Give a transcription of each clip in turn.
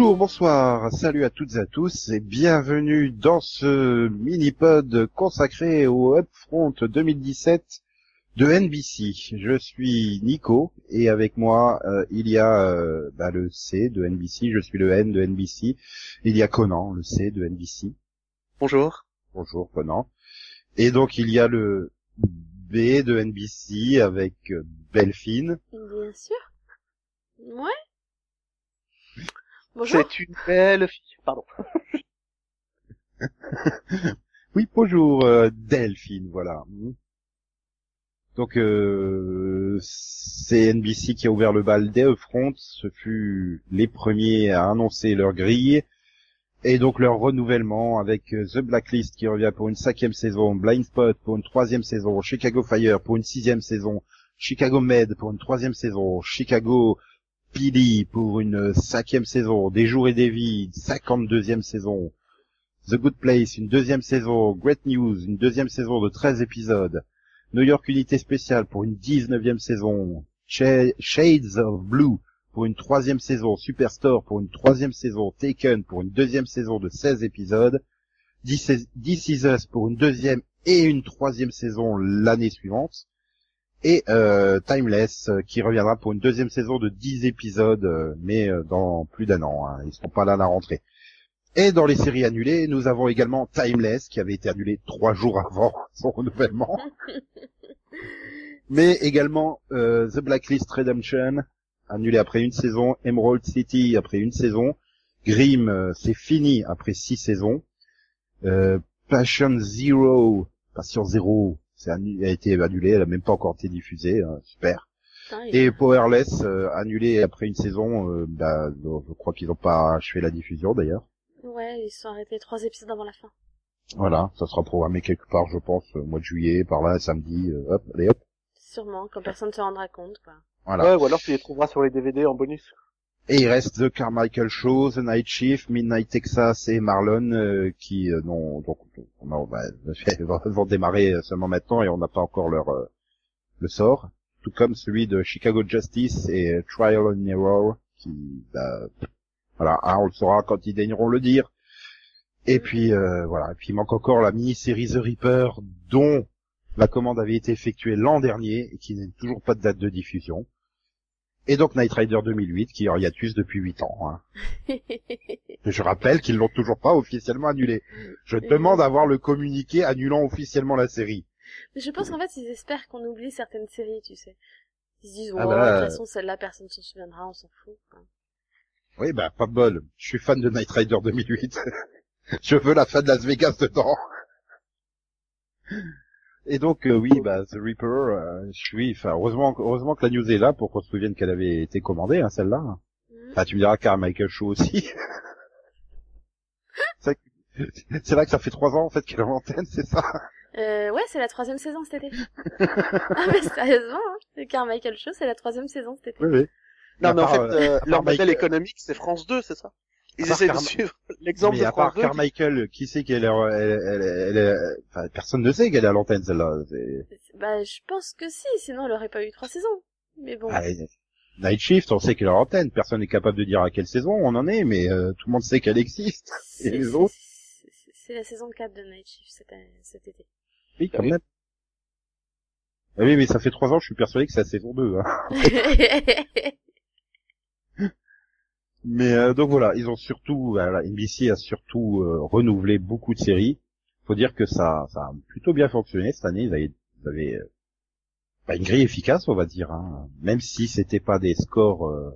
Bonjour, bonsoir, salut à toutes et à tous et bienvenue dans ce mini-pod consacré au Upfront 2017 de NBC. Je suis Nico et avec moi euh, il y a euh, bah, le C de NBC, je suis le N de NBC. Il y a Conan, le C de NBC. Bonjour. Bonjour Conan. Et donc il y a le B de NBC avec euh, Belfine. Bien sûr. Ouais. Bonjour. C'est une belle fille. Pardon. Oui, bonjour euh, Delphine, voilà. Donc euh, c'est NBC qui a ouvert le bal des Upfront. Ce fut les premiers à annoncer leur grille. Et donc leur renouvellement avec euh, The Blacklist qui revient pour une cinquième saison, Blind Spot pour une troisième saison, Chicago Fire pour une sixième saison, Chicago Med pour une troisième saison, Chicago PD pour une cinquième saison, Des jours et des vies, 52e saison, The Good Place, une deuxième saison, Great News, une deuxième saison de 13 épisodes, New York Unité Spéciale pour une 19e saison, Sh- Shades of Blue pour une troisième saison, Superstore pour une troisième saison, Taken pour une deuxième saison de 16 épisodes, This Is This Is Us pour une deuxième et une troisième saison l'année suivante, et euh, Timeless euh, qui reviendra pour une deuxième saison de 10 épisodes, euh, mais euh, dans plus d'un an. Hein. Ils seront pas là à la rentrée. Et dans les séries annulées, nous avons également Timeless qui avait été annulé trois jours avant son renouvellement, mais également euh, The Blacklist Redemption annulé après une saison, Emerald City après une saison, Grimm euh, c'est fini après six saisons, euh, Passion Zero, Passion Zero, c'est annu- a été annulé, elle a même pas encore été diffusée, hein, super. Et Powerless euh, annulé après une saison, euh, bah, donc, je crois qu'ils n'ont pas achevé la diffusion d'ailleurs. Ouais, ils se sont arrêtés trois épisodes avant la fin. Voilà, ça sera programmé quelque part, je pense, au mois de juillet, par là, samedi, euh, hop, allez hop, Sûrement, quand personne ne se rendra compte, quoi. voilà. Ouais, ou alors tu les trouveras sur les DVD en bonus. Et il reste The Carmichael Show, The Night Shift, Midnight Texas et Marlon euh, qui euh, non donc on a- bah, vont, démarrer seulement maintenant et on n'a pas encore leur euh, le sort, tout comme celui de Chicago Justice et Trial and Error qui bah, voilà hein, on le saura quand ils daigneront le dire. Et puis euh, voilà, et puis il manque encore la mini-série The Reaper dont la commande avait été effectuée l'an dernier et qui n'est toujours pas de date de diffusion. Et donc Night Rider 2008 qui est en hiatus depuis 8 ans. Hein. Je rappelle qu'ils l'ont toujours pas officiellement annulé. Je demande à voir le communiqué annulant officiellement la série. Mais je pense qu'en fait, ils espèrent qu'on oublie certaines séries, tu sais. Ils se disent, Ah ouais, bah, de toute façon, celle-là, personne s'en souviendra, on s'en fout. Oui, bah pas de bol. Je suis fan de Night Rider 2008. Je veux la fin de Las Vegas dedans. Et donc euh, oui, bah The Reaper, euh, je suis, enfin heureusement, heureusement que la news est là pour qu'on se souvienne qu'elle avait été commandée, hein, celle-là. Mhm. Enfin, tu me diras Carmichael Show aussi. c'est là que ça fait trois ans en fait qu'elle est en antenne, c'est ça? Euh, ouais, c'est la troisième saison cet été. ah, mais sérieusement, hein. Le Carmichael Show, c'est la troisième saison cet été. Oui, oui. Non, mais en fait, euh, euh, leur modèle Michael- économique, c'est France 2, c'est ça? Ils essaient de suivre l'exemple Mais de à part France 2. Carmichael, qui sait qu'elle est, elle, elle, elle, elle- enfin, personne ne sait qu'elle est à l'antenne celle-là. Bah, je pense que si, sinon elle aurait pas eu trois saisons. Mais bon. Ah, Night Shift, on sait qu'elle est à l'antenne. Personne n'est capable de dire à quelle saison on en est, mais euh, tout le monde sait qu'elle existe. C'est- et les c'est- autres c'est- C'est la saison 4 de Night Shift cet, cet été. Oui, quand oui. même. Ah oui, mais ça fait trois ans, je suis persuadé que c'est la saison 2. Hein. Mais euh, donc voilà, ils ont surtout, voilà, NBC a surtout euh, renouvelé beaucoup de séries. Faut dire que ça, ça a plutôt bien fonctionné cette année. Ils avaient, ils avaient euh, bah, une grille efficace, on va dire. Hein. Même si c'était pas des scores, euh...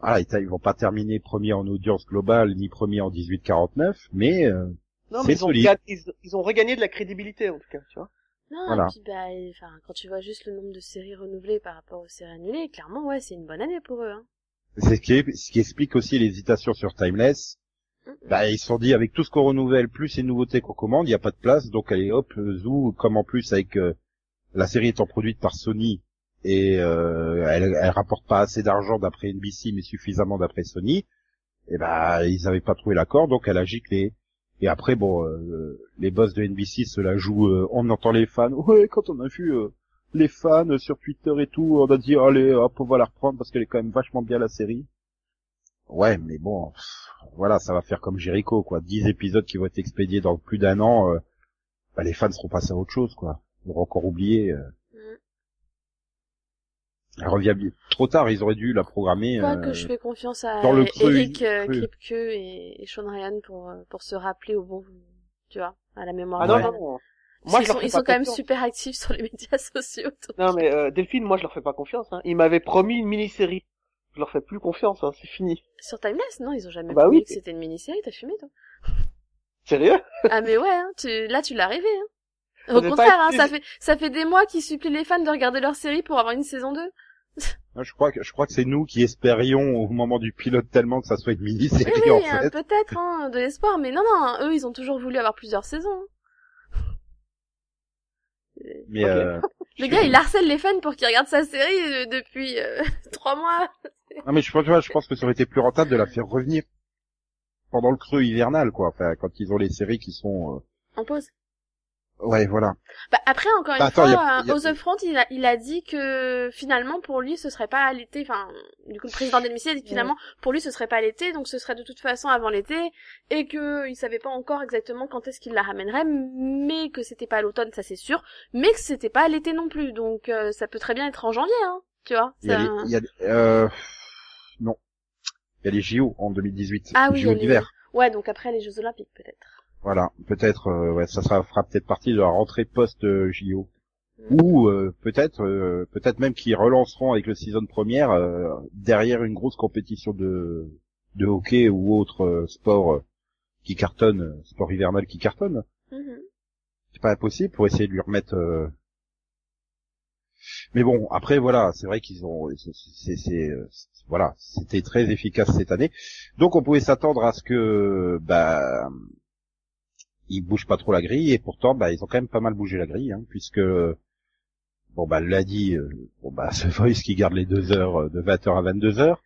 voilà, ils, ils vont pas terminer premier en audience globale ni premier en 18-49, mais euh, Non, c'est mais ils ont, ils, ils ont regagné de la crédibilité, en tout cas, tu vois. non, Voilà. et puis bah, enfin, quand tu vois juste le nombre de séries renouvelées par rapport aux séries annulées, clairement, ouais, c'est une bonne année pour eux, hein. C'est ce qui, ce qui explique aussi l'hésitation sur Timeless. Bah, ils se sont dit avec tout ce qu'on renouvelle, plus les nouveautés qu'on commande, il n'y a pas de place, donc allez hop, Zoo, comme en plus avec euh, la série étant produite par Sony et euh, elle, elle rapporte pas assez d'argent d'après NBC, mais suffisamment d'après Sony, et bah ils avaient pas trouvé l'accord, donc elle a giclé. Et après, bon, euh, les boss de NBC se la jouent, euh, on entend les fans, ouais, quand on a vu euh, les fans sur Twitter et tout, on a dit, allez, hop, on va la reprendre parce qu'elle est quand même vachement bien la série. ouais, mais bon, pff, voilà, ça va faire comme Jericho, quoi. 10 épisodes qui vont être expédiés dans plus d'un an, euh, bah, les fans seront passés à autre chose, quoi. Ils auront encore oublié. euh. Mm. Elle revient bien- trop tard, ils auraient dû la programmer. Quoi euh, que je fais confiance à dans le creux, Eric euh. Kripke et, et Sean Ryan pour, euh, pour se rappeler au bon, tu vois, à la mémoire. Ah non. Moi, je leur sont, fais ils pas sont quand même super actifs sur les médias sociaux. donc- Non, mais euh, Delphine, moi, je leur fais pas confiance. Hein. Ils m'avaient promis une mini-série. Je leur fais plus confiance, hein. c'est fini. Sur Timeless, non, ils ont jamais Bah promis oui. que c'était une mini-série, t'as fumé, toi. Sérieux? Ah, mais ouais, hein, tu, là, tu l'as rêvé, hein. On Au contraire, hein, ça fait, ça fait des mois qu'ils supplient les fans de regarder leur série pour avoir une saison 2. moi, je crois que, je crois que c'est nous qui espérions au moment du pilote tellement que ça soit une Oui, mini-série, oui, en hein, fait. peut-être, hein, de l'espoir, mais non, non, eux, ils ont toujours voulu avoir plusieurs saisons. Mais, euh, Le gars, il harcèle les fans pour qu'ils regardent sa série euh, depuis euh, trois mois. non, mais je pense, je pense que ça aurait été plus rentable de la faire revenir pendant le creux hivernal, quoi. Enfin, quand ils ont les séries qui sont, euh, En pause. Ouais, voilà. Bah, après, encore une Bah, attends, fois, a- euh, a- aux The Front, il a, il a dit que finalement, pour lui, ce serait pas à l'été. Enfin, du coup, le président d'NBC a dit que finalement, pour lui, ce serait pas à l'été, donc ce serait de toute façon avant l'été, et que il savait pas encore exactement quand est-ce qu'il la ramènerait, mais que c'était pas à l'automne, ça c'est sûr, mais que c'était pas à l'été non plus, donc euh, ça peut très bien être en janvier, hein, tu vois. Il y a les, il y a, euh, non. Il y a les JO en 2018. Ah oui, les a JO les- d'hiver. Ouais, donc après les Jeux Olympiques, peut-être. Voilà. Peut-être, euh, ouais, ça sera, fera peut-être partie de la rentrée post-JO. Mm. Ou, euh, peut-être, euh, peut-être même qu'ils relanceront avec le season première, euh, derrière une grosse compétition de, de hockey ou autre euh, sport euh, qui cartonne, euh, sport hivernal qui cartonne. Mhm. c'est pas impossible pour essayer de lui remettre euh, mais bon après voilà c'est vrai qu'ils ont euh, c'est- voilà c'était très efficace cette année donc on pouvait s'attendre à ce que bah ils bougent pas trop la grille et pourtant bah ils ont quand même pas mal bougé la grille hein, puisque bon bah l'a dit euh, bon bah The Voice qui garde les deux heures euh, de 20h à 22h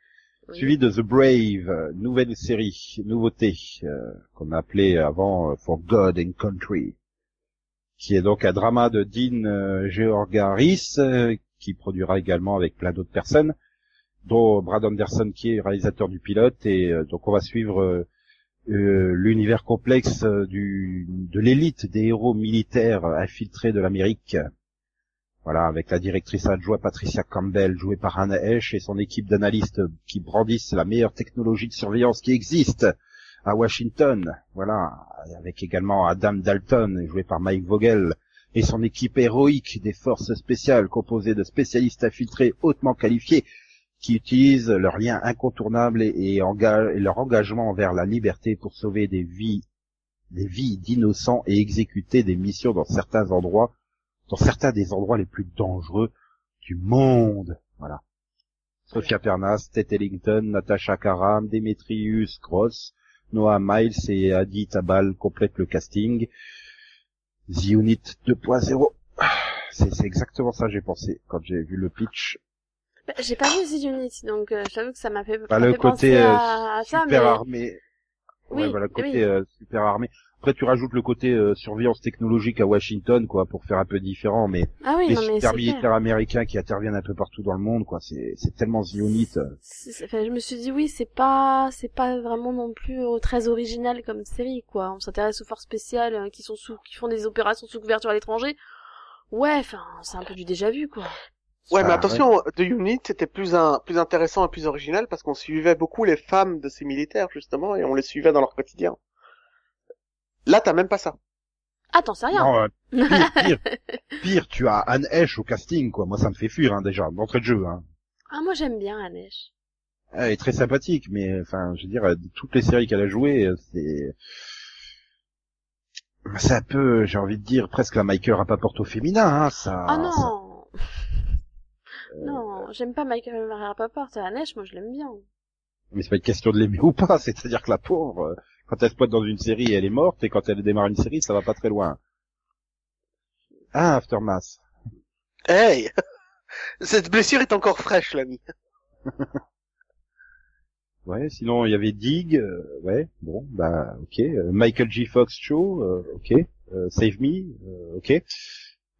Oui. suivi de The Brave, euh, nouvelle série, nouveauté, euh, qu'on appelait avant For God and Country, qui est donc un drama de Dean Georgaris, qui produira également avec plein d'autres personnes, dont Brad Anderson qui est réalisateur du pilote, et donc on va suivre euh, l'univers complexe euh, du, de l'élite des héros militaires infiltrés de l'Amérique. Voilà, avec la directrice adjointe Patricia Campbell, jouée par Hannah Esch, et son équipe d'analystes qui brandissent la meilleure technologie de surveillance qui existe à Washington. Voilà, avec également Adam Dalton, joué par Mike Vogel, et son équipe héroïque des forces spéciales composée de spécialistes infiltrés hautement qualifiés qui utilisent leurs liens incontournables et, leur engagement envers la liberté pour sauver des vies, des vies d'innocents et exécuter des missions dans certains endroits, dans certains des endroits les plus dangereux du monde. Voilà. Sophia Pernas, Ted Ellington, Natasha Karam, Demetrius Cross, Noah Miles et Adi Tabal complètent le casting. The Unit 2.0. C'est exactement ça j'ai pensé quand j'ai vu le pitch. Bah, J'ai pas vu The Unit, donc euh, j'avoue que ça m'a fait, Bah, ça le fait côté euh, à, à ça, super mais... armé. Oui, ouais, voilà, le côté oui. euh, super armé. Après, tu rajoutes le côté euh, surveillance technologique à Washington, quoi, pour faire un peu différent, mais Ah oui, les non mais super c'est militaires clair. américains qui interviennent un peu partout dans le monde, quoi. C'est c'est tellement The Unit. euh. Enfin, je me suis dit oui, c'est pas, c'est pas vraiment non plus euh, très original comme série, quoi. On s'intéresse aux forces spéciales qui sont sous, qui font des opérations sous couverture à l'étranger. Ouais, enfin, c'est un peu du déjà vu, quoi. Ouais, mais attention, The Unit c'était plus un, plus intéressant et plus original parce qu'on suivait beaucoup les femmes de ces militaires justement et on les suivait dans leur quotidien. Là, t'as même pas ça. Ah, t'en sais rien. Non, euh, pire, pire, pire, tu as Anne Hesh au casting, quoi. Moi, ça me fait fuir, hein, déjà, d'entrée de jeu, hein. Ah, moi j'aime bien la neige. Elle est très sympathique, mais, enfin, je veux dire, euh, toutes les séries qu'elle a jouées, euh, c'est... C'est un peu, j'ai envie de dire, presque la Michael Rapaport au féminin, hein, ça... Ah ça- non j'aime pas Michael Rapaport à la neige, moi je l'aime bien. Mais c'est pas une question de l'aimer ou pas, c'est-à-dire que la pauvre, euh, quand elle se pointe dans une série, elle est morte, et quand elle démarre une série, ça va pas très loin. Ah, Aftermath. Hey Cette blessure est encore fraîche, l'ami. Ouais, sinon il y avait Dig, euh, ouais, bon, bah ok. Euh, Michael G. Fox Show, euh, ok. Euh, Save Me, euh, ok.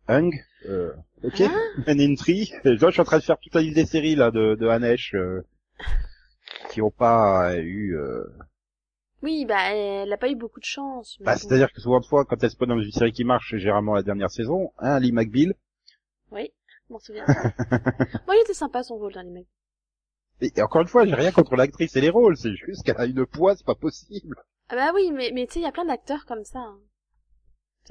Hung, euh, ok. Hein Man in Tree. Euh, Je suis en train de faire toute la liste des séries là de, de Hanesh. euh. qui ont pas eu. euh, Oui, bah, elle a pas eu beaucoup de chance. Bah, c'est-à-dire que souvent de fois, quand elle se pose dans une série qui marche, c'est généralement la dernière saison, hein, Lee McBeal. Oui, je m'en souviens. bon, il était sympa son rôle dans les mecs. Et, et encore une fois, j'ai rien contre l'actrice et les rôles, c'est juste qu'elle a une poids, c'est pas possible. Ah bah oui, mais, mais tu sais, il y a plein d'acteurs comme ça. hein.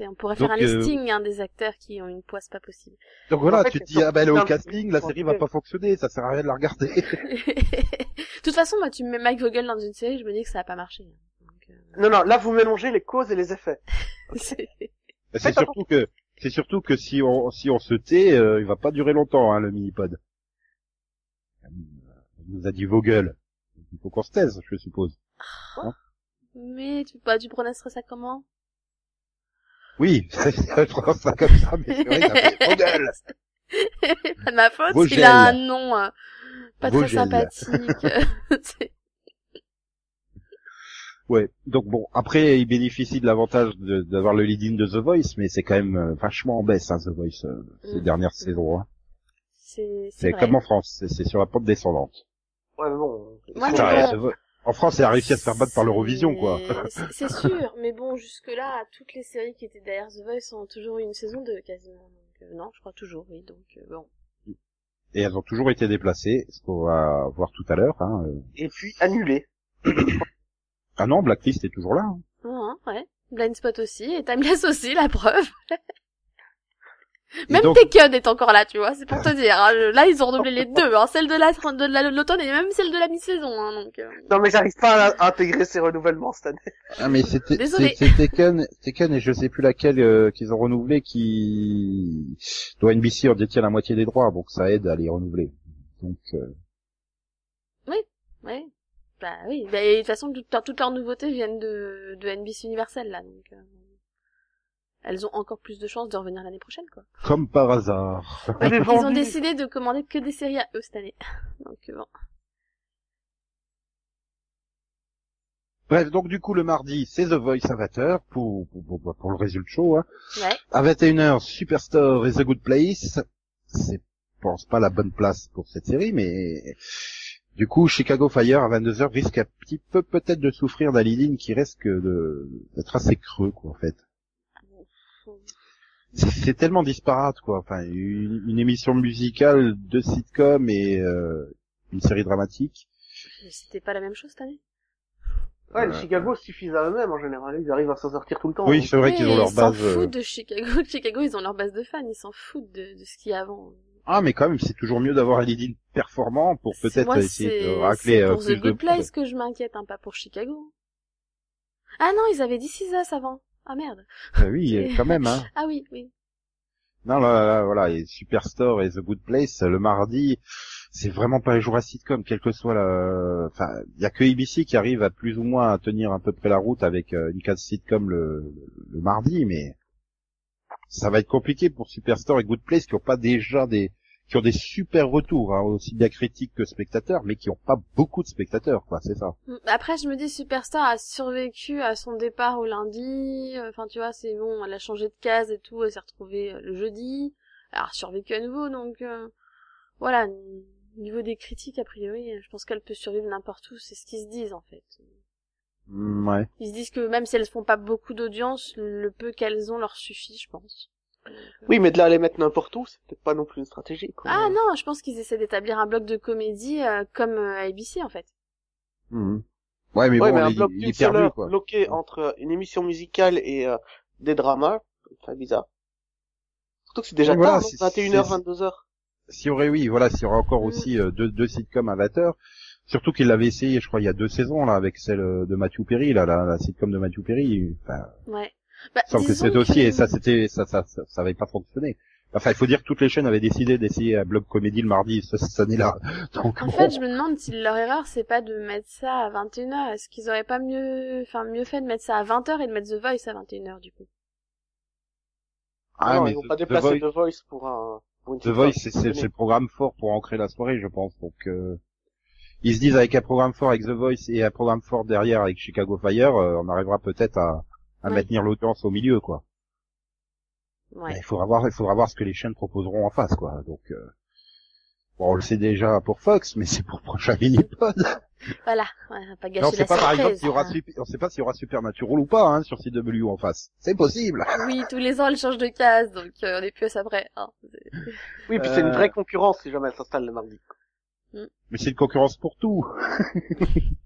On pourrait Donc, faire un euh, listing hein, des acteurs qui ont une poisse pas possible. Donc voilà, En fait, tu te dis, ah ben elle est au casting, la série va pas fonctionner, ça sert à rien de la regarder. de toute façon, moi, tu me mets Mike Vogel dans une série, je me dis que ça va pas marcher. Donc, euh, Non, non, là vous mélangez les causes et les effets. c'est- c'est Faites surtout que, c'est surtout que si on, si on se tait, euh, il va pas durer longtemps, hein, le mini-pod. Il nous a dit Vogel. Il faut qu'on se taise, je suppose. mais tu, bah, tu prononcerais ça comment? Oui, je prononce ça comme ça, mais c'est vrai ça fait Vogel. Pas de ma faute, Vogel. il a un nom euh, pas très Vogel. sympathique. C'est- Ouais. Donc bon, après, il bénéficie de l'avantage de- d'avoir le lead-in de The Voice, mais c'est quand même euh, vachement en baisse, hein, The Voice, euh, ces Mm. dernières saisons. Hein. c'est c'est C'est vrai. comme en France, c'est- c'est sur la pente descendante. Ouais, mais bon. Mais Ouais, Voice- En France, elle a réussi à se faire battre par l'Eurovision, quoi. C'est- sûr, mais bon, jusque-là, toutes les séries qui étaient derrière The Voice ont toujours eu une saison 2, quasiment. Donc, euh, non, je crois toujours, oui. Donc, euh, bon. Et elles ont toujours été déplacées, ce qu'on va voir tout à l'heure. Hein. euh. Et puis annulé. Ah non, Blacklist est toujours là. hein. Ah, ouais. Blind Spot aussi, et Timeless aussi, la preuve. Même donc- Taken est encore là, tu vois, c'est pour te dire. hein. Là, ils ont redoublé les deux, hein, celle de la de la- l'automne et même celle de la mi-saison. Hein, donc, euh, Non, mais j'arrive pas à, à intégrer ces renouvellements cette année. Ah mais c'est c'est Taken, Taken et je sais plus laquelle euh, qu'ils ont renouvelé qui doit NBC en détient la moitié des droits, donc ça aide à les renouveler. Donc euh, ouais. Bah oui, bah, et de toute façon, toutes leurs- toutes leurs nouveautés viennent de, de NBC Universal, là, donc... Elles ont encore plus de chances de revenir l'année prochaine, quoi. comme par hasard. Ils ont décidé de commander que des séries à eux cette année. Donc bon. Bref, donc du coup le mardi c'est The Voice à 20h pour, pour, pour, pour le résultat show. Hein. Ouais. À 21h Superstore et The Good Place. C'est je pense pas la bonne place pour cette série, mais du coup Chicago Fire à 22h risque un petit peu peut-être de souffrir d'un lead-in qui risque de d'être assez creux quoi en fait. C'est- tellement disparate quoi. Enfin une, une émission musicale, deux sitcoms et euh, une série dramatique. C'était pas la même chose cette année? Ouais, les Euh, Chicago suffisent à eux-mêmes en général. Ils arrivent à s'en sortir tout le temps. Oui, c'est vrai qu'ils ont leur Ils s'en base. euh, foutent de Chicago. Chicago, ils ont leur base de fans. Ils s'en foutent de, de ce qu'il y a avant. Ah, mais quand même, c'est toujours mieux d'avoir un lead-in performant pour peut-être essayer de racler c'est euh, pour plus The de Good Place que je m'inquiète, hein, pas pour Chicago. Ah non, ils avaient dit Us avant. Ah merde. Ah oui, euh, quand même, hein. Ah oui, oui. Non, là, là, voilà, et Superstore et The Good Place, le mardi, c'est vraiment pas les jours à sitcom, quel que soit la... Enfin, il y a que ABC qui arrive à plus ou moins à tenir à peu près la route avec euh, une case sitcom le, le mardi, mais ça va être compliqué pour Superstore et Good Place qui ont pas déjà des qui ont des super retours, hein, aussi bien critiques que spectateurs, mais qui ont pas beaucoup de spectateurs, quoi, c'est ça. Mm, Après, je me dis, Superstar a survécu à son départ au lundi. euh, Enfin, tu vois, c'est bon, elle a changé de case et tout, elle s'est retrouvée euh, le jeudi. Elle a survécu à nouveau, donc euh, voilà. n- Niveau des critiques, a priori, je pense qu'elle peut survivre n'importe où. C'est ce qu'ils se disent en fait. Mm, ouais. Ils se disent que même si elles font pas beaucoup d'audience, le peu qu'elles ont leur suffit, je pense. Donc, euh, Oui, mais de là à les mettre n'importe où, c'est peut-être pas non plus une stratégie. Quoi. Ah non, je pense qu'ils essaient d'établir un bloc de comédie euh, comme euh, à ABC en fait. Mhm. Ouais, mais ouais, bon, mais un il, bloc il d'une est seule perdu, heure quoi. bloqué entre une émission musicale et euh, des dramas, c'est bizarre. Surtout que c'est déjà voilà, tard, c'est- non 21h, c'est- 22h. S'il y aurait, oui, voilà, s'il y aurait encore Mm. aussi euh, deux, deux sitcoms à 20 heures, surtout qu'il l'avait essayé, je crois, il y a deux saisons, là, avec celle euh, de Matthew Perry, là, la, la sitcom de Matthew Perry, enfin, Ouais. Bah, que c'était aussi, que- et ça, c'était, ça, ça, ça, ça avait pas fonctionné. Enfin, il faut dire que toutes les chaînes avaient décidé d'essayer un blog comédie le mardi, ce- cette année-là. Donc, En bon. fait, je me demande si leur erreur, c'est pas de mettre ça à 21h. Est-ce qu'ils auraient pas mieux, enfin, mieux fait de mettre ça à 20h et de mettre The Voice à 21h, du coup? Ah, non, mais ils vont The- pas The déplacer Voice- The Voice pour un... Pour une The Voice, c'est c'est- c'est le programme fort pour ancrer la soirée, je pense. Donc, euh, ils se disent avec un programme fort avec The Voice et un programme fort derrière avec Chicago Fire, euh, on arrivera peut-être à, à Ouais. maintenir l'audience au milieu, quoi. Ouais. Il faudra voir, il faudra voir ce que les chaînes proposeront en face, quoi. Donc, euh, bon, on le sait déjà pour Fox, mais c'est pour le prochain mini-pod. Voilà, ouais, on va pas gâcher on sait la pas par exemple surprise. s'il y aura hein. On sait pas s'il y aura Supernatural ou pas hein, sur CW en face. C'est possible. Oui, tous les ans, elle change de case, donc euh, on est plus à ça près. hein. Oui, puis c'est une Euh. vraie concurrence si jamais elle s'installe le mardi. Mais c'est une concurrence pour tout.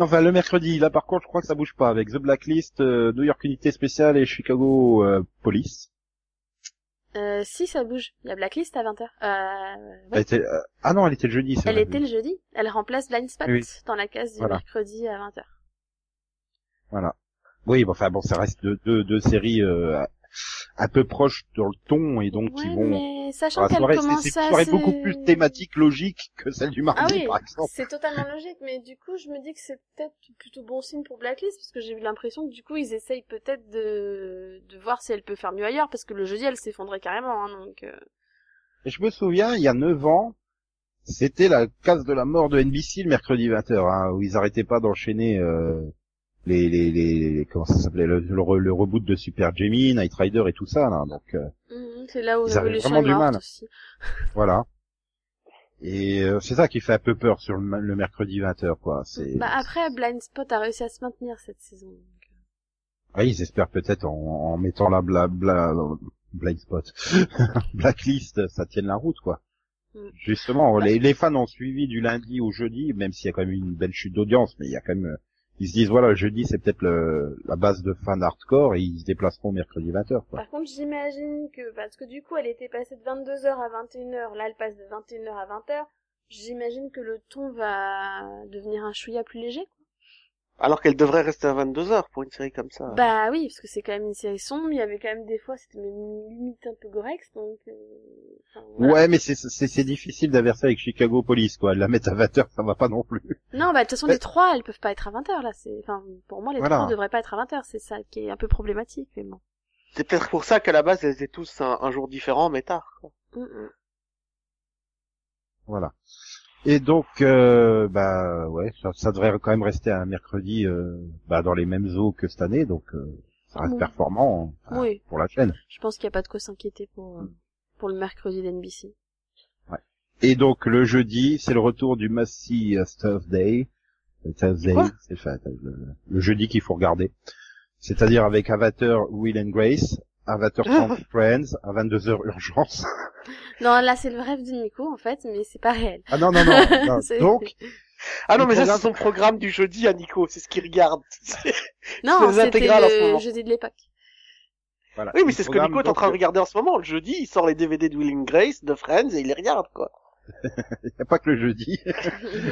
enfin, le mercredi, là par contre, je crois que ça bouge pas avec The Blacklist, euh, New York Unité Spéciale et Chicago euh, Police. Euh, si, ça bouge. Il y a Blacklist à 20h. Euh, Elle ouais. était, euh, Ah non, elle était le jeudi. Elle était le jeudi. Elle remplace Blind Spot Oui. dans la case du Voilà. mercredi à 20h. Voilà. Oui, bon, enfin bon, ça reste deux, deux, deux séries euh, un peu proches dans le ton et donc qui Ouais, vont mais sachant qu'elle soirée. C'est- commence C'est une soirée beaucoup plus thématique, logique que celle du mardi, Ah oui, par exemple. c'est totalement logique, mais du coup, je me dis que c'est peut-être plutôt bon signe pour Blacklist, parce que j'ai eu l'impression que du coup, ils essayent peut-être de, de voir si elle peut faire mieux ailleurs, parce que le jeudi, elle s'effondrait carrément, hein, donc... euh, je me souviens, il y a 9 ans, c'était la case de la mort de NBC le mercredi 20h, hein, où ils arrêtaient pas d'enchaîner euh, les, les, les, comment ça s'appelait, le, le, re- le reboot de Super Jamie, Night Rider et tout ça, là. Donc euh, mhm, c'est là où Ils avaient vraiment du mal. aussi. voilà. Et euh, c'est ça qui fait un peu peur sur le, mercredi 20h, quoi. C'est, Bah après, Blind Spot a réussi à se maintenir cette saison. euh. ah, ils espèrent peut-être en, en mettant la bla, bla, blind spot, blacklist, ça tienne la route, quoi. Mm. Justement, les, les fans ont suivi du lundi au jeudi, même s'il y a quand même eu une belle chute d'audience, mais il y a quand même, euh, ils se disent voilà, jeudi c'est peut-être la base de fans hardcore et ils se déplaceront mercredi 20h, quoi. Par contre, j'imagine que, parce que du coup, elle était passée de 22h à 21h, là, elle passe de 21h à 20h, j'imagine que le ton va devenir un chouïa plus léger. Alors qu'elle devrait rester à 22 heures pour une série comme ça. Bah oui, parce que c'est quand même une série sombre, il y avait quand même des fois, c'était même limite un peu gorex, donc... euh, enfin, voilà. Ouais, mais c'est c'est c'est difficile d'inverser avec Chicago Police, quoi. La mettre à 20h, ça va pas non plus. Non, bah de toute façon, les trois, elles peuvent pas être à 20h, là, c'est... Enfin, pour moi, les Voilà. trois devraient pas être à 20h, c'est ça qui est un peu problématique, mais bon. C'est peut-être pour ça qu'à la base, elles étaient tous un, un jour différent, mais tard. quoi. Mm, mm. Voilà. Et donc, euh, bah ouais, ça, ça devrait quand même rester un mercredi euh, bah, dans les mêmes eaux que cette année, donc euh, ça reste Oui. performant hein, Oui. pour la chaîne. Je pense qu'il y a pas de quoi s'inquiéter pour, euh, pour le mercredi d'NBC. Et donc le jeudi, c'est le retour du Massey euh, Thursday. Thursday, c'est le, le jeudi qu'il faut regarder. C'est-à-dire avec Avatar Will and Grace, Avatar Camp Friends, à 22h urgence. Non, là, c'est le rêve de Nico, en fait, mais c'est pas réel. Ah non, non, non. non. C'est- Donc, Ah non, mais ça, programme- c'est son programme du jeudi à Nico, c'est ce qu'il regarde. Non, c'était le jeudi de l'époque. voilà. oui, mais c'est ce que Nico est en train de regarder en ce moment. Le jeudi, il sort les DVD de Will and Grace, de Friends, et il les regarde, quoi. Il n'y a pas que le jeudi.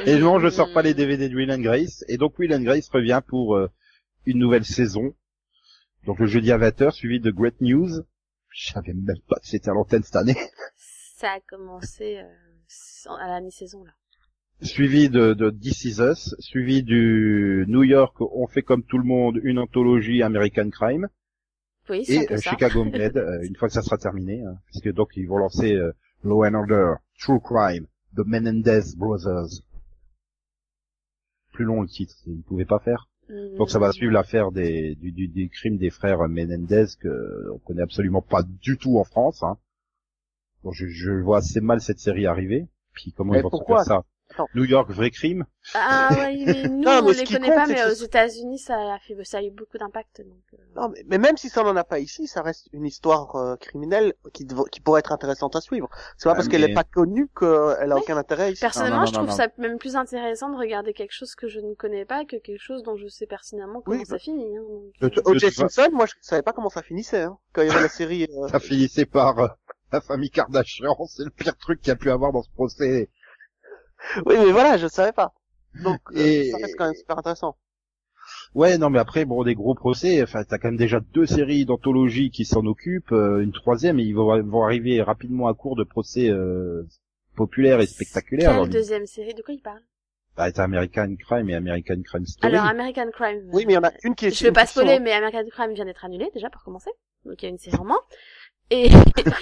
Et non, je sors pas les DVD de Will and Grace. Et donc Will and Grace revient pour euh, une nouvelle saison. Donc le jeudi à 20h, suivi de Great News. Je savais même pas que c'était à l'antenne cette année. Ça a commencé euh, à la mi-saison, là. Suivi de, de This Is Us. Suivi du New York, on fait comme tout le monde, une anthologie American Crime. Oui, Et euh. Chicago Med, euh, une fois que ça sera terminé. hein, puisque donc ils vont lancer euh, Law and Order, True Crime, The Menendez Brothers. Plus long le titre, ils ne pouvaient pas faire. Donc ça va suivre l'affaire des, du, du, des crimes des frères Menendez que on connaît absolument pas du tout en France. Hein. Donc je, je vois assez mal cette série arriver. Puis comment Mais ils vont faire ça? New York, vrai crime Ah oui, mais nous, Non, mais on les connaît compte, pas, mais aux États-Unis, ça a fait, ça a eu beaucoup d'impact. Donc, euh, Non, mais, mais même si ça n'en a pas ici, ça reste une histoire euh, criminelle qui, dev- qui pourrait être intéressante à suivre. C'est pas Ah, parce qu'elle mais- n'est pas connue qu'elle a Oui. aucun intérêt ici. Personnellement, non, je non, trouve non. ça même plus intéressant de regarder quelque chose que je ne connais pas que quelque chose dont je sais pertinemment comment Oui, ça bah- finit. Hein, donc, euh, O.J. Simpson, moi je savais pas comment ça finissait, hein, quand il y avait la série. euh, Ça finissait par euh, la famille Kardashian. C'est le pire truc qu'il y a pu avoir dans ce procès. Oui, mais voilà, je savais pas. Donc, euh, Et- ça reste quand même super intéressant. Ouais, non, mais après, bon, des gros procès. Enfin, t'as quand même déjà deux séries d'anthologie qui s'en occupent, euh, une troisième, et ils vont, vont arriver rapidement à court de procès euh, populaires et spectaculaires. Quelle Alors, deuxième série De quoi il parle? Bah, t'as American Crime et American Crime Story. Alors, American Crime. Oui, mais il y en a une qui est Je vais pas spoiler, mais American Crime vient d'être annulé déjà pour commencer. Donc il y a une série en moins. Et,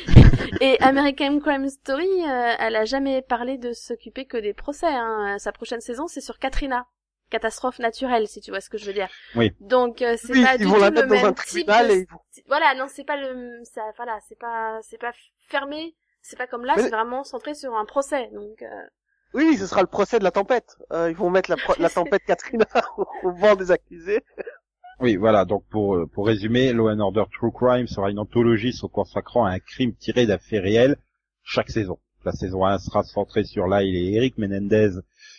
et American Crime Story, euh, elle a jamais parlé de s'occuper que des procès. Hein. Sa prochaine saison, c'est sur Katrina. Catastrophe naturelle, si tu vois ce que je veux dire. Oui. Donc euh, c'est Oui, pas du tout le même type de... et Voilà, non, c'est pas le... Ça, voilà, c'est pas, c'est pas fermé. C'est pas comme là, Mais- c'est vraiment centré sur un procès. Donc, euh, Oui, ce sera le procès de la tempête. Euh, ils vont mettre la, pro- la tempête Katrina au, au banc des accusés. Oui, voilà. Donc pour euh, pour résumer, Law and Order True Crime sera une anthologie se consacrant à un crime tiré d'un fait réel chaque saison. La saison 1 sera centrée sur Lyle et Eric Menendez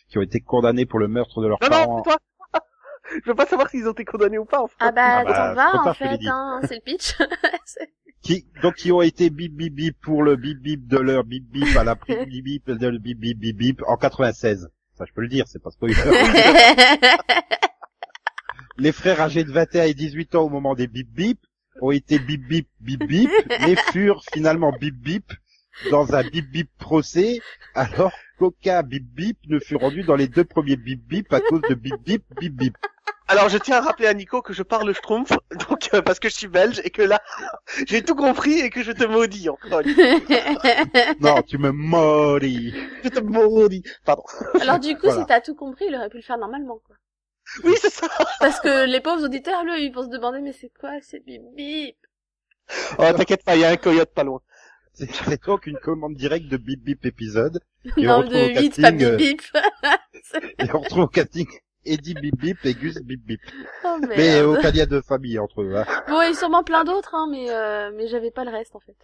qui ont été condamnés pour le meurtre de leurs Non, non, parents. toi Je veux pas savoir s'ils ont été condamnés ou pas, en fait. Ah bah, Ah bah, t'en vas, en fait, hein, c'est le pitch. Qui donc qui ont été bip bip bip pour le bip bip de leur bip bip à la bip bip bip de le bip bip bip bip en 96. Ça je peux le dire, c'est pas spoiler. Les frères âgés de 21 et 18 ans au moment des bip bip ont été bip bip bip bip, mais furent finalement bip bip dans un bip bip procès, alors qu'aucun bip bip ne fut rendu dans les deux premiers bip bip à cause de bip bip bip bip. Alors, je tiens à rappeler à Nico que je parle schtroumpf, donc, euh, parce que je suis belge, et que là, j'ai tout compris et que je te maudis encore. Non, tu me maudis. Je te maudis. Pardon. Alors du coup, Voilà. si t'as tout compris, il aurait pu le faire normalement, quoi. Oui, c'est ça. Parce que les pauvres auditeurs, là, ils vont se demander, mais c'est quoi, c'est bip bip Oh, t'inquiète pas, il y a un coyote pas loin. C'est donc une commande directe de bip bip épisode. Et on Non, retrouve de au 8, pas bip euh, bip. Et on retrouve au casting Eddie Bip Bip et Gus Bip Bip. Oh, merde. Mais aucun lien de famille entre eux. Hein. Bon, et sûrement plein d'autres, hein, mais euh, mais j'avais pas le reste, en fait.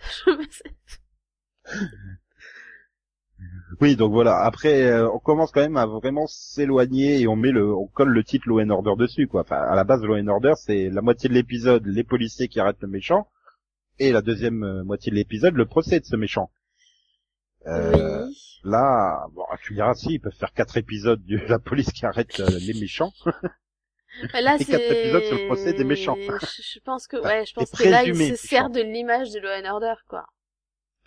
Oui, donc voilà. Après, euh, on commence quand même à vraiment s'éloigner et on met le, on colle le titre Law and Order dessus, quoi. Enfin, à la base, Law and Order, c'est la moitié de l'épisode, les policiers qui arrêtent le méchant, et la deuxième euh, moitié de l'épisode, le procès de ce méchant. Euh, Oui. Là, bon, tu diras si, ils peuvent faire quatre épisodes de la police qui arrête euh, les méchants. Là, et c'est... quatre épisodes sur le procès des méchants. Je, je pense que, ouais, je pense que là, il se sert de l'image de Law and Order, quoi.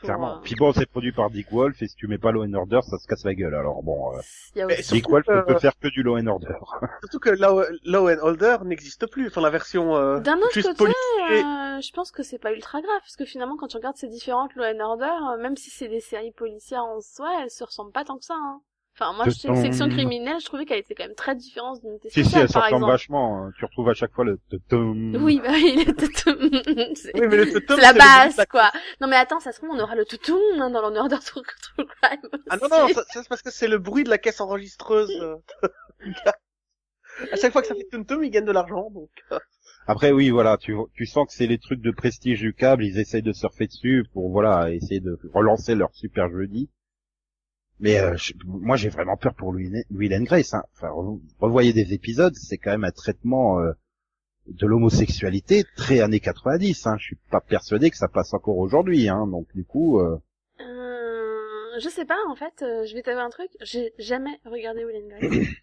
Clairement. euh, Puis bon, c'est produit par Dick Wolf, et si tu mets pas Law and Order, ça se casse la gueule. Alors bon, euh, Dick Surtout Wolf ne que- peut faire que du Law and Order. Surtout que Law, Law and Order n'existe plus. Enfin, la version euh, D'un autre juste côté, euh, je pense que c'est pas ultra grave, parce que finalement, quand tu regardes ces différentes Law and Order, euh, même si c'est des séries policières en soi, elles se ressemblent pas tant que ça. Hein. Enfin, moi, je sais que sont- Section criminelle, je trouvais qu'elle était quand même très différente d'unité Si, si, elle se ressemble vachement. hein. Tu retrouves à chaque fois le... tum. Oui, bah oui, le toutoum. c'est Oui, mais le toutoum, c'est la le base, de quoi. Non, mais attends, ça se trouve, on aura le toutoum hein, dans True, True Crime. Ah non, non, c'est parce que c'est le bruit de la caisse enregistreuse. euh, à chaque fois que ça fait tum tum, ils gagnent de l'argent, donc. euh, Après, oui, voilà, tu, tu sens que c'est les trucs de prestige du câble, ils essayent de surfer dessus pour, voilà, essayer de relancer leur super jeudi. Mais euh, je- moi, j'ai vraiment peur pour Will Will and Grace. Hein. Enfin, re- revoyez des épisodes, c'est quand même un traitement euh, de l'homosexualité très années 90. Hein. Je suis pas persuadé que ça passe encore aujourd'hui. Hein. Donc, du coup... euh, Euh, je sais pas, en fait, euh, je vais t'avouer un truc, j'ai jamais regardé Will and Grace.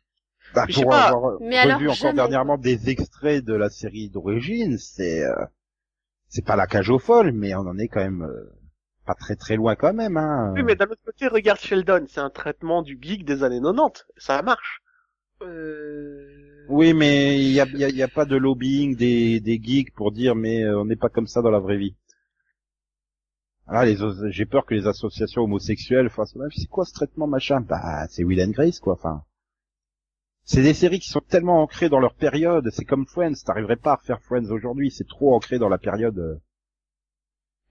Bah, Je pour avoir mais revu alors encore jamais. dernièrement des extraits de la série d'origine, c'est euh, c'est pas la cage aux folles, mais on en est quand même euh, pas très très loin quand même. Hein. Oui, mais d'un autre côté, regarde Sheldon, c'est un traitement du geek des années 90. Ça marche. Euh... Oui, mais il y a, y a- y a pas de lobbying des, des geeks pour dire mais euh, on n'est pas comme ça dans la vraie vie. Ah, les j'ai peur que les associations homosexuelles fassent c'est quoi ce traitement machin? Bah c'est Will and Grace quoi. Enfin, c'est des séries qui sont tellement ancrées dans leur période. C'est comme Friends. T'arriverais pas à refaire Friends aujourd'hui. C'est trop ancré dans la période.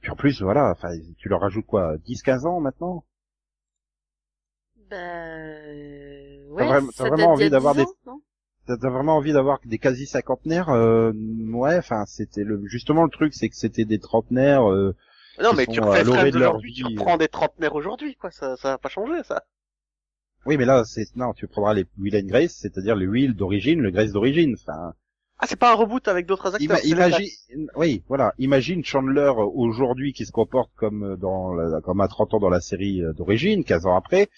Euh. Puis en plus voilà, enfin tu leur rajoutes quoi 10-15 ans maintenant? Bah, euh, ouais, t'as vraiment envie d'avoir 10 des- T'as vraiment envie d'avoir des quasi cinquantenaires euh, Ouais, enfin c'était le justement le truc, c'est que c'était des trentenaires. euh, Non, mais sont tu à refais l'orée Friends de leur aujourd'hui, tu vie. reprends des trentenaires aujourd'hui, quoi. Ça, ça va pas changer, ça. Oui, mais là c'est non, tu prendras les Will and Grace, c'est-à-dire les Will d'origine, le Grace d'origine. Enfin, Ah, c'est pas un reboot avec d'autres acteurs. ima- imagine, oui, voilà, imagine Chandler euh, aujourd'hui qui se comporte comme euh, dans la- comme à 30 ans dans la série euh, d'origine, 15 ans après.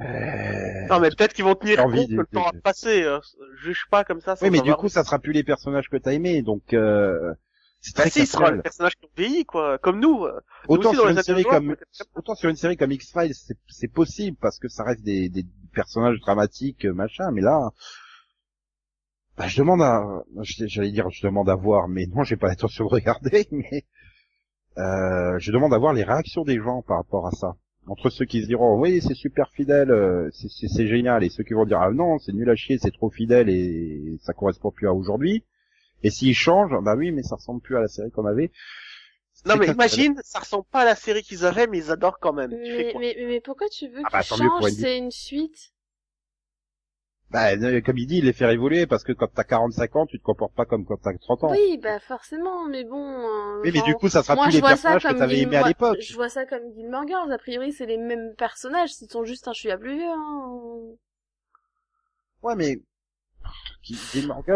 Euh, Non, mais peut-être qu'ils vont tenir compte envie que de- le temps a de- passé. Euh, juge pas comme ça. Oui, mais du coup, ça sera plus les personnages que t'as aimés, donc euh, c'est Bah très si, sera casual. le personnage qui ont vieilli, quoi. Comme nous. Nous Autant aussi, sur une les série comme 90, peut-être autant sur une série comme X-Files, c'est, c'est possible parce que ça reste des, des personnages dramatiques, machin, mais là, bah, je demande à, j'allais dire, je demande à voir, mais non, j'ai pas l'intention de regarder, mais euh, je demande à voir les réactions des gens par rapport à ça. Entre ceux qui se diront, oui, c'est super fidèle, euh, c'est, c'est, c'est génial, et ceux qui vont dire, ah non, c'est nul à chier, c'est trop fidèle et ça correspond plus à aujourd'hui. Et s'ils changent, bah oui, mais ça ressemble plus à la série qu'on avait. Non mais imagine, ça ressemble pas à la série qu'ils avaient, mais ils adorent quand même. Tu fais Mais, quoi? mais, mais pourquoi tu veux Ah bah, qu'ils pour changent? C'est une suite. Bah, euh, comme il dit, les faire évoluer parce que quand t'as 45 ans, tu te comportes pas comme quand t'as 30 ans. Oui, bah forcément, mais bon. euh, Oui, mais du coup, ça sera moi, plus les personnages que t'avais aimés à l'époque. Je vois ça comme Gilmore Girls. A priori, c'est les mêmes personnages. Ils sont juste un chouïa plus vieux. Hein. Ouais, mais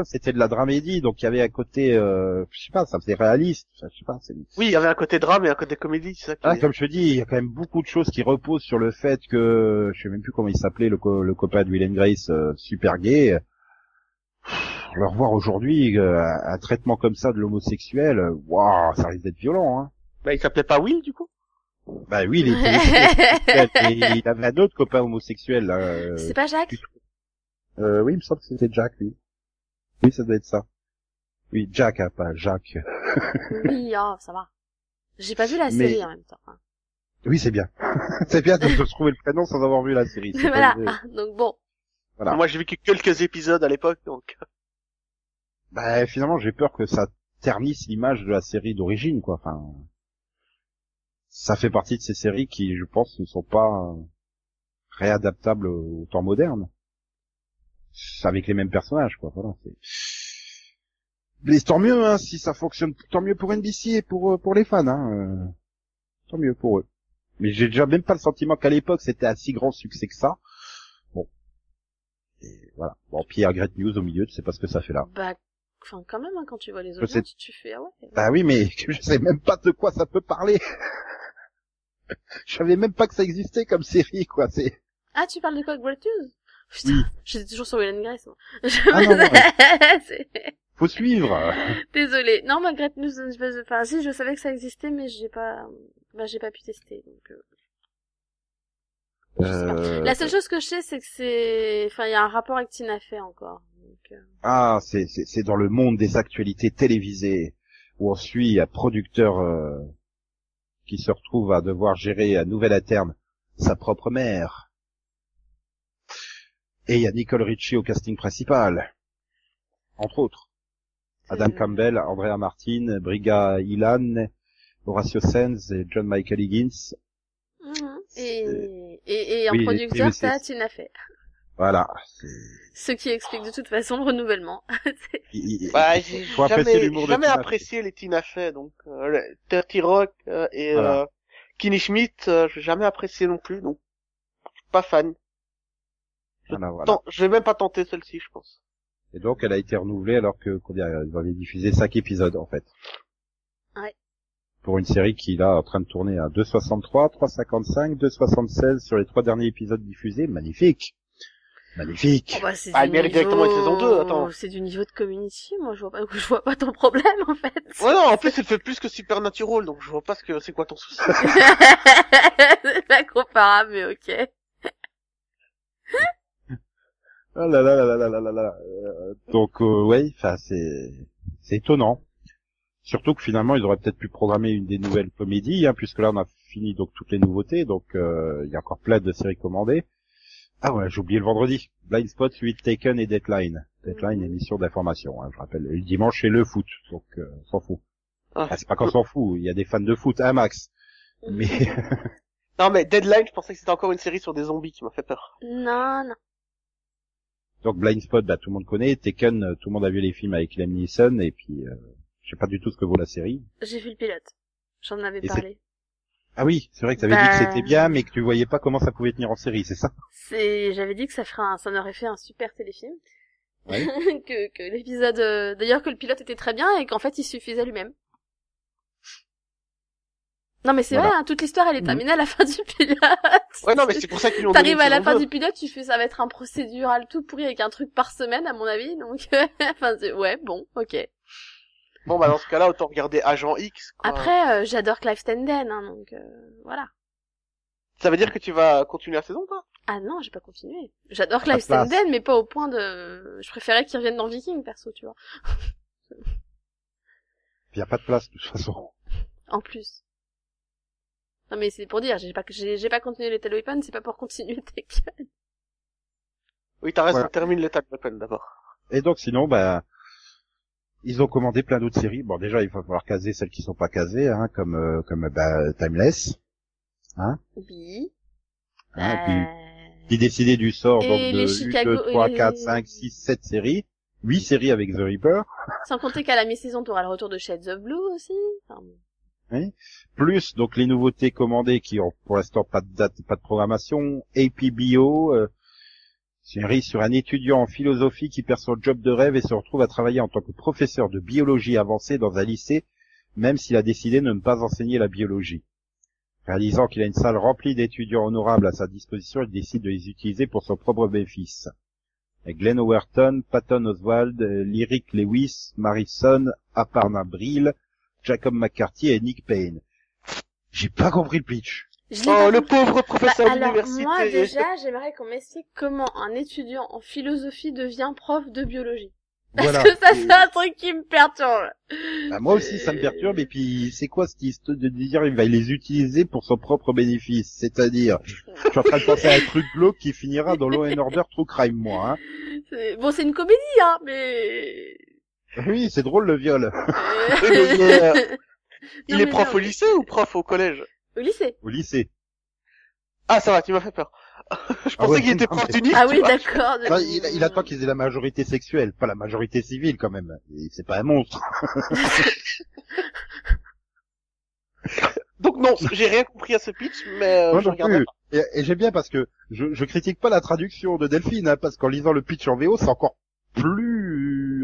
C'était de la dramédie, donc il y avait un côté, euh, je sais pas, ça faisait réaliste. Je sais pas. c'est- Oui, il y avait un côté drame et un côté comédie, c'est ça qui Ah, est- comme je te dis, il y a quand même beaucoup de choses qui reposent sur le fait que, je sais même plus comment il s'appelait, le, co- le copain de Will and Grace, euh, super gay. Pff, Le revoir aujourd'hui, euh, un traitement comme ça de l'homosexuel, waouh, ça risque d'être violent, hein. Bah, il s'appelait pas Will, du coup? Bah oui, il était il avait un autre copain homosexuel, là, euh, c'est pas Jacques? Euh, oui, il me semble que c'était Jack, oui. Oui, ça doit être ça. Oui, Jack, hein, pas Jacques. Oui, oh, ça va. J'ai pas vu la Mais- série en même temps. hein. Oui, c'est bien. c'est bien de se trouver le prénom sans avoir vu la série. voilà. pas- Donc bon. Voilà. Moi, j'ai vu que quelques épisodes à l'époque, donc... Bah, finalement, j'ai peur que ça ternisse l'image de la série d'origine, quoi. Enfin, ça fait partie de ces séries qui, je pense, ne sont pas euh, réadaptables au temps moderne. C'est Avec les mêmes personnages, quoi. Voilà. c'est- Mais tant mieux, hein, si ça fonctionne, tant mieux pour NBC et pour euh, pour les fans, hein. euh, tant mieux pour eux. Mais j'ai déjà même pas le sentiment qu'à l'époque c'était un si grand succès que ça. Bon. Et voilà. Bon, Pierre Great News au milieu, tu sais pas ce que ça fait là. Bah, enfin, quand même, hein, quand tu vois les Je sais. audiences, tu fais, ah ouais. Bah oui, mais je sais même pas de quoi ça peut parler. je savais même pas que ça existait comme série, quoi. C'est Ah, tu parles de quoi, Great News? Putain, Oui. j'étais toujours sur Will and Grace, moi. Ah non, faut suivre. Désolée. Non, ma Great News, je... enfin, si, je savais que ça existait, mais j'ai pas, bah, j'ai pas pu tester, donc, euh. Euh, La seule chose que je sais, c'est que c'est, enfin, il y a un rapport avec Tina Fey encore. Donc, euh, Ah, c'est c'est c'est dans le monde des actualités télévisées où on suit un producteur euh, qui se retrouve à devoir gérer à nouvel à terme sa propre mère. Et il y a Nicole Richie au casting principal, entre autres. Adam Campbell, Andrea Martin, Briga Ilan, Horatio Sands et John Michael Higgins. Mhm. Et, et, et en Oui, producteur, t'as Tina Fey. Voilà. Ce qui explique de toute façon le renouvellement. Bah, j'ai jamais, jamais Tina. apprécié les Tina Fey, donc euh, Dirty Rock euh, et Voilà. euh, Kenny Schmidt, euh, j'ai jamais apprécié non plus, donc pas fan. Voilà, voilà. Tant- je vais même pas tenter celle-ci, je pense. Et donc, elle a été renouvelée alors que, combien, ils avaient diffusé cinq épisodes, en fait. Ouais. Pour une série qui, là, est en train de tourner à 2,63, 3,55, 2,76 sur les trois derniers épisodes diffusés. Magnifique. Magnifique. Oh, bah, c'est Ah, mérite directement une saison 2, attends. C'est du niveau de community, moi je vois pas, je vois pas ton problème en fait. Ouais, non, en plus, elle fait plus que Supernatural, donc je vois pas ce que c'est quoi ton souci. c'est pas comparable, mais ok. Ah là là là là là là là. Euh, donc euh, ouais, enfin c'est c'est étonnant. Surtout que finalement ils auraient peut-être pu programmer une des nouvelles comédies, hein, puisque là on a fini donc toutes les nouveautés, donc euh, il y a encore plein de séries commandées. Ah ouais, j'ai oublié le vendredi. Blind Spot, 8 Taken et Deadline. Deadline, mhm. émission d'information, hein, je rappelle. Le dimanche c'est le foot, donc euh, on s'en fout. Ah. C'est pas qu'on s'en fout, il y a des fans de foot, hein, max. Mhm. Mais... non mais Deadline, je pensais que c'était encore une série sur des zombies qui m'a fait peur. Non, non donc Blind Spot, bah, tout le monde connaît. Taken, euh, tout le monde a vu les films avec Liam Neeson, et puis euh, je sais pas du tout ce que vaut la série. J'ai vu le pilote. J'en avais Et parlé. Ah oui, c'est vrai que tu avais dit Bah. que c'était bien, mais que tu voyais pas comment ça pouvait tenir en série, c'est ça C'est, j'avais dit que ça ferait un, ça en aurait fait un super téléfilm. Ouais. que, que l'épisode, euh, d'ailleurs que le pilote était très bien et qu'en fait il suffisait lui-même. Non mais c'est Voilà. vrai, hein, toute l'histoire elle est Mhm. terminée à la fin du pilote. Ouais, non, mais c'est pour ça qu'ils T'arrives à la fin 2. du pilote, tu fais ça va être un procédural tout pourri avec un truc par semaine à mon avis, donc enfin c'est- ouais bon ok. Bon, bah, dans ce cas-là, autant regarder Agent X, quoi. Après euh, j'adore Clive Stenden, hein, donc euh, voilà. Ça veut dire que tu vas continuer la saison, toi? Ah non, j'ai pas continué. J'adore Clive. Stenden, mais pas au point de. Je préférais qu'il revienne dans Viking perso, tu vois. Il y a pas de place de toute façon. En plus. Non mais c'est pour dire, j'ai pas j'ai j'ai pas continué Lethal Weapon, c'est pas pour continuer Tekken. Oui, t'as raison, Voilà. termine le Weapon d'abord. Et donc sinon, bah, Ils ont commandé plein d'autres séries. Bon, déjà, il va falloir caser celles qui sont pas casées, hein, comme euh, comme bah, Timeless, hein, Oui. hein, puis, Euh, puis décider du sort Et donc les de 1, Chicago- 2, 3, et- 4, 5, 6, 7 séries, 8 séries avec The Reaper, Sans compter qu'à la mi-saison, t'auras le retour de Shades of Blue aussi. Enfin, plus donc les nouveautés commandées qui ont pour l'instant pas de date, pas de programmation, AP Bio, euh, série sur un étudiant en philosophie qui perd son job de rêve et se retrouve à travailler en tant que professeur de biologie avancée dans un lycée, même s'il a décidé de ne pas enseigner la biologie. Réalisant qu'il a une salle remplie d'étudiants honorables à sa disposition, il décide de les utiliser pour son propre bénéfice. Glenn Patton Oswald, euh, Lyric Lewis, Marison, Aparna Brill, Jacob McCarthy et Nick Payne. J'ai pas compris le pitch. Oh, le pauvre Bah, professeur alors, d'université. moi, déjà, j'aimerais qu'on m'explique comment un étudiant en philosophie devient prof de biologie. Voilà. Parce que ça, c'est un truc qui me perturbe. bah, moi aussi, ça me perturbe. Et puis, c'est quoi cette histoire de dire il va les utiliser pour son propre bénéfice? C'est-à-dire, je suis en train de penser à un truc glauque qui finira dans Law and Order True Crime, moi. Hein. Bon, c'est une comédie, hein, mais... Oui, c'est drôle le viol. Oui, mais il est, euh, Il prof non. au lycée ou prof au collège Au lycée. Au lycée. Ah, ça va, tu m'as fait peur. Je Ah pensais ouais, qu'il était prof mais- d'uni. Ah oui, d'accord. Enfin, il, il attend qu'ils aient la majorité sexuelle, pas la majorité civile quand même. C'est pas un monstre. Donc non, j'ai rien compris à ce pitch, mais euh, Moi je regardais pas. Et, et j'aime bien parce que je, je critique pas la traduction de Delphine, hein, parce qu'en lisant le pitch en VO, c'est encore plus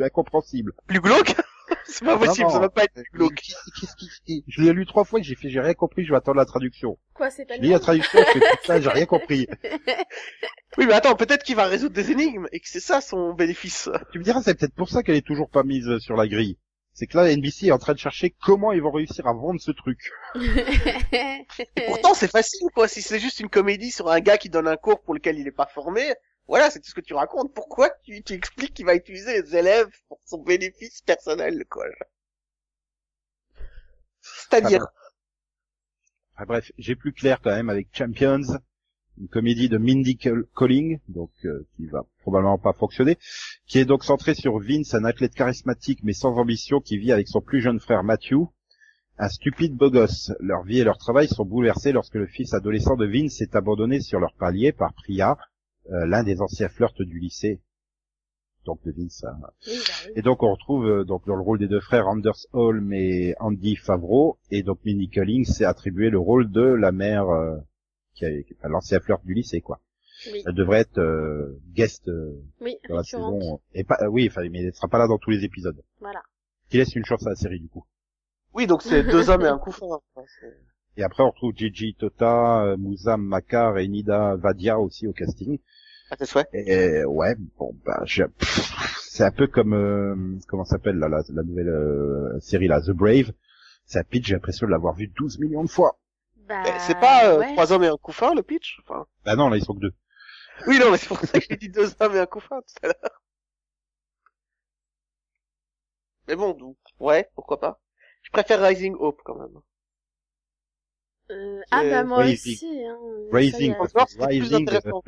incompréhensible. Plus glauque C'est pas possible, Non, ça non. va pas être plus glauque. Qu'est-ce- qu'est-ce qui- Je l'ai lu trois fois et j'ai fait, j'ai rien compris, je vais attendre la traduction. Quoi, c'est pas lis la traduction, je fais putain, j'ai rien compris. Oui, mais attends, peut-être qu'il va résoudre des énigmes et que c'est ça son bénéfice. Tu me diras, c'est peut-être pour ça qu'elle est toujours pas mise sur la grille. C'est que là, NBC est en train de chercher comment ils vont réussir à vendre ce truc. Et pourtant, c'est facile, quoi. Si c'est juste une comédie sur un gars qui donne un cours pour lequel il est pas formé, voilà, c'est tout ce que tu racontes. Pourquoi tu, tu expliques qu'il va utiliser les élèves pour son bénéfice personnel, quoi C'est-à-dire, Ah, bref, j'ai plus clair quand même avec Champions, une comédie de Mindy Col- Colling, donc euh, qui va probablement pas fonctionner, qui est donc centrée sur Vince, un athlète charismatique mais sans ambition qui vit avec son plus jeune frère Matthew, un stupide beau gosse. Leur vie et leur travail sont bouleversés lorsque le fils adolescent de Vince est abandonné sur leur palier par Priya, euh, l'un des anciens flirts du lycée. Donc de Vince. hein. Oui, bah oui. Et donc on retrouve euh, donc dans le rôle des deux frères Anders Holm et Andy Favreau et donc Minnie Collins s'est attribué le rôle de la mère euh, qui a, qui a l'ancien flirt du lycée quoi. Oui, Elle devrait être euh, guest euh, oui, dans la saison et pas euh, oui enfin mais elle sera pas là dans tous les épisodes. Voilà. Qui laisse une chance à la série du coup. oui, donc c'est deux hommes et un couffin. Enfin, Et après on retrouve Gigi Tota, Mouzam Makar et Nida Vadia aussi au casting. Ah, tes souhaits Et ouais, bon bah je- pff, c'est un peu comme euh, comment ça s'appelle là, la, la nouvelle euh, série là, The Brave. C'est un pitch, j'ai l'impression de l'avoir vu 12 millions de fois. Bah, Eh, C'est pas euh, ouais. trois hommes et un couffin, le pitch? Enfin... Bah non, là ils sont que deux. Oui, non, mais c'est pour ça que j'ai dit deux hommes et un couffin tout à l'heure. Mais bon, donc, ouais, pourquoi pas. Je préfère Rising Hope quand même. Euh, ah bah moi Raising. aussi. Hein. Raising, Ça y plus Rising, intéressant.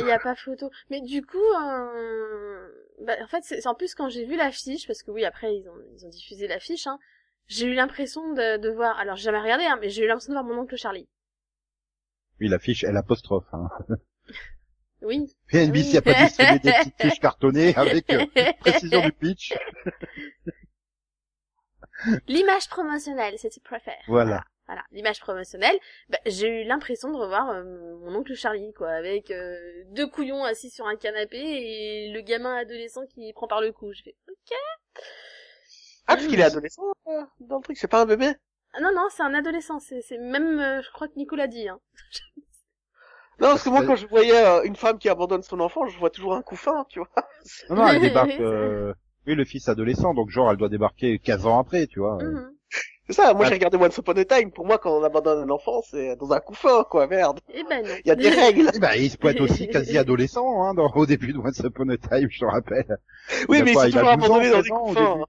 Il y, a- a pas photo. Mais du coup, euh... bah, en fait, c'est c'est en plus quand j'ai vu l'affiche, parce que oui, après ils ont ils ont diffusé l'affiche, hein, j'ai eu l'impression de, de voir. Alors j'ai jamais regardé, hein, mais j'ai eu l'impression de voir mon oncle Charlie. Oui, l'affiche, elle apostrophe. Hein. Oui. Et NBC Oui. a pas distribué des petites fiches cartonnées avec euh, précision du pitch. L'image promotionnelle, c'est tu préfères. Voilà. Voilà, l'image promotionnelle, bah, j'ai eu l'impression de revoir euh, mon oncle Charlie, quoi, avec euh, deux couillons assis sur un canapé et le gamin adolescent qui prend par le cou. Je fais, ok. Ah, parce qu'il est adolescent euh, dans le truc, c'est pas un bébé? Ah non, non, c'est un adolescent, c'est c'est même, euh, je crois que Nico l'a dit. Hein. Non, parce que moi, quand je voyais euh, une femme qui abandonne son enfant, je vois toujours un couffin, tu vois. Non, non, elle débarque. Euh... Oui, le fils adolescent, donc genre elle doit débarquer 15 ans après, tu vois. euh. C'est ça, moi Ah. j'ai regardé Once Upon a Time, pour moi, quand on abandonne un enfant, c'est dans un couffin, quoi, merde. Eh ben non. Il y a des règles. Eh ben, il se pointe aussi quasi adolescent, hein, dans, au début de Once Upon a Time, je te rappelle. Oui, Il mais quoi, il s'est toujours 12 ans, abandonné dans 13 des début.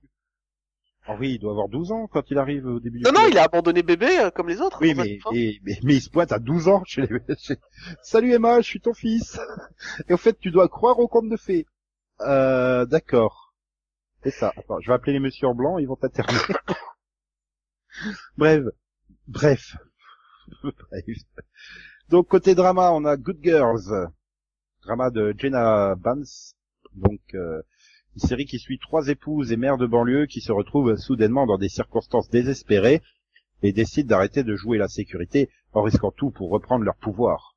Ah oui, il doit avoir 12 ans quand il arrive au début du Non, non, film. il a abandonné bébé, euh, comme les autres. Oui, mais, mais, mais, mais il se pointe à 12 ans chez les... chez- Salut Emma, je suis ton fils. Et au fait, tu dois croire au conte de fées. Euh, d'accord. C'est ça. Attends, je vais appeler les messieurs en blanc, ils vont t'interner. bref. Bref. Bref. Donc, côté drama, on a Good Girls. Drama de Jenna Bans. Donc, euh, une série qui suit trois épouses et mères de banlieue qui se retrouvent soudainement dans des circonstances désespérées et décident d'arrêter de jouer la sécurité en risquant tout pour reprendre leur pouvoir.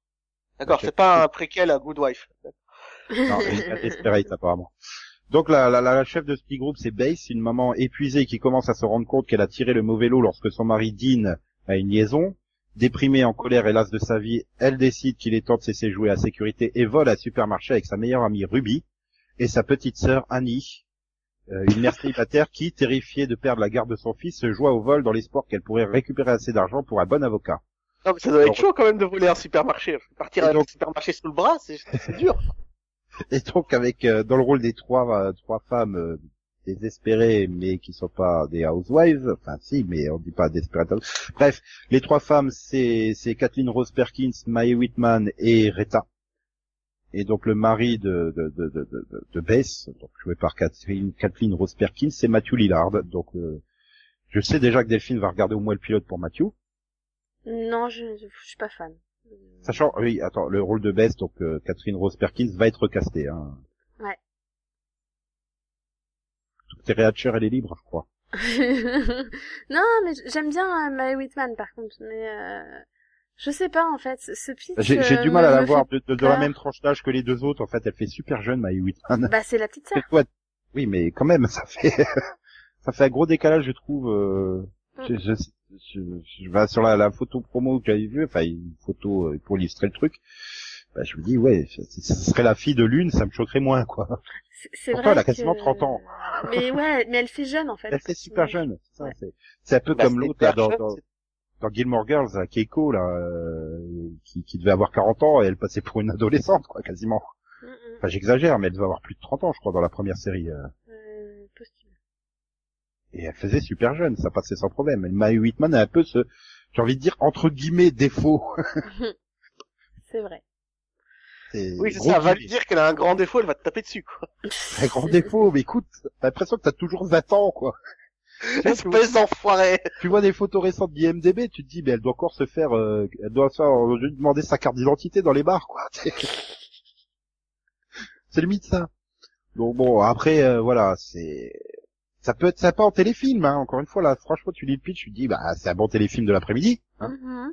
D'accord, c'est pas un préquel à Good Wife. Non, Desperate apparemment. Donc la, la, la chef de ce petit groupe, c'est Bass, une maman épuisée qui commence à se rendre compte qu'elle a tiré le mauvais lot lorsque son mari Dean a une liaison. Déprimée, en colère et lasse de sa vie, elle décide qu'il est temps de cesser de jouer à la sécurité et vole à supermarché avec sa meilleure amie Ruby et sa petite sœur Annie, euh, une mère célibataire qui, terrifiée de perdre la garde de son fils, se joue au vol dans l'espoir qu'elle pourrait récupérer assez d'argent pour un bon avocat. Non, mais ça doit être chaud quand même de voler un supermarché. Partir à un supermarché sous le bras, c'est dur. Et donc avec euh, dans le rôle des trois euh, trois femmes euh, désespérées mais qui sont pas des housewives, enfin si mais on dit pas desperate. Bref, les trois femmes c'est c'est Kathleen Rose Perkins, Mae Whitman et Retta. Et donc le mari de de de de de, de Bess, donc joué par Kathleen Kathleen Rose Perkins, c'est Matthew Lillard. Donc je sais déjà que Delphine va regarder au moins le pilote pour Matthew. Non, je, je, je suis pas fan. Sachant, oui, attends, le rôle de Bess, donc euh, Catherine Rose Perkins, va être castée. Hein. Ouais. Terry Hatcher, elle est libre, je crois. non, mais j'aime bien euh, Mae Whitman, par contre, mais euh, je sais pas en fait. Ce pitch. J'ai j'ai du mal à la voir de, de, de la peur. même tranche d'âge que les deux autres. En fait, elle fait super jeune, Mae Whitman. Bah c'est la petite sœur. Oui, mais quand même, ça fait ça fait un gros décalage, je trouve. euh, Je, je, je, je vais sur la, la photo promo que j'avais vue, enfin une photo euh, pour illustrer le truc. Bah, je me dis ouais, ce ce serait la fille de l'une, ça me choquerait moins quoi. C'est- vrai. elle a quasiment que- 30 ans. Mais ouais, mais elle fait jeune en fait. Elle fait super jeune. c'est ça, Ouais. Un peu Bah, comme l'autre là, dans, dans, dans Gilmore Girls, là, Keiko là, euh, qui, qui devait avoir 40 ans et elle passait pour une adolescente quoi, quasiment. Mm, mm. Enfin j'exagère, mais elle devait avoir plus de 30 ans, je crois, dans la première série. euh. Et elle faisait super jeune, ça passait sans problème. Et Mae Whitman a un peu ce, j'ai envie de dire entre guillemets défaut. C'est vrai. Oui, c'est ça. Va lui dire qu'elle a un grand défaut, elle va te taper dessus, quoi. Un grand défaut, mais écoute, t'as l'impression que t'as toujours 20 ans quoi. Espèce d'enfoiré. tu vois des photos récentes d'IMDB, tu te dis, mais elle doit encore se faire, euh, elle doit se faire, on lui demander sa carte d'identité dans les bars, quoi. c'est limite ça. Donc bon, après, euh, voilà, c'est, ça peut être sympa en téléfilm, hein. Encore une fois, là, franchement, tu lis le pitch, tu te dis, bah, c'est un bon téléfilm de l'après-midi. Hein. Mhm.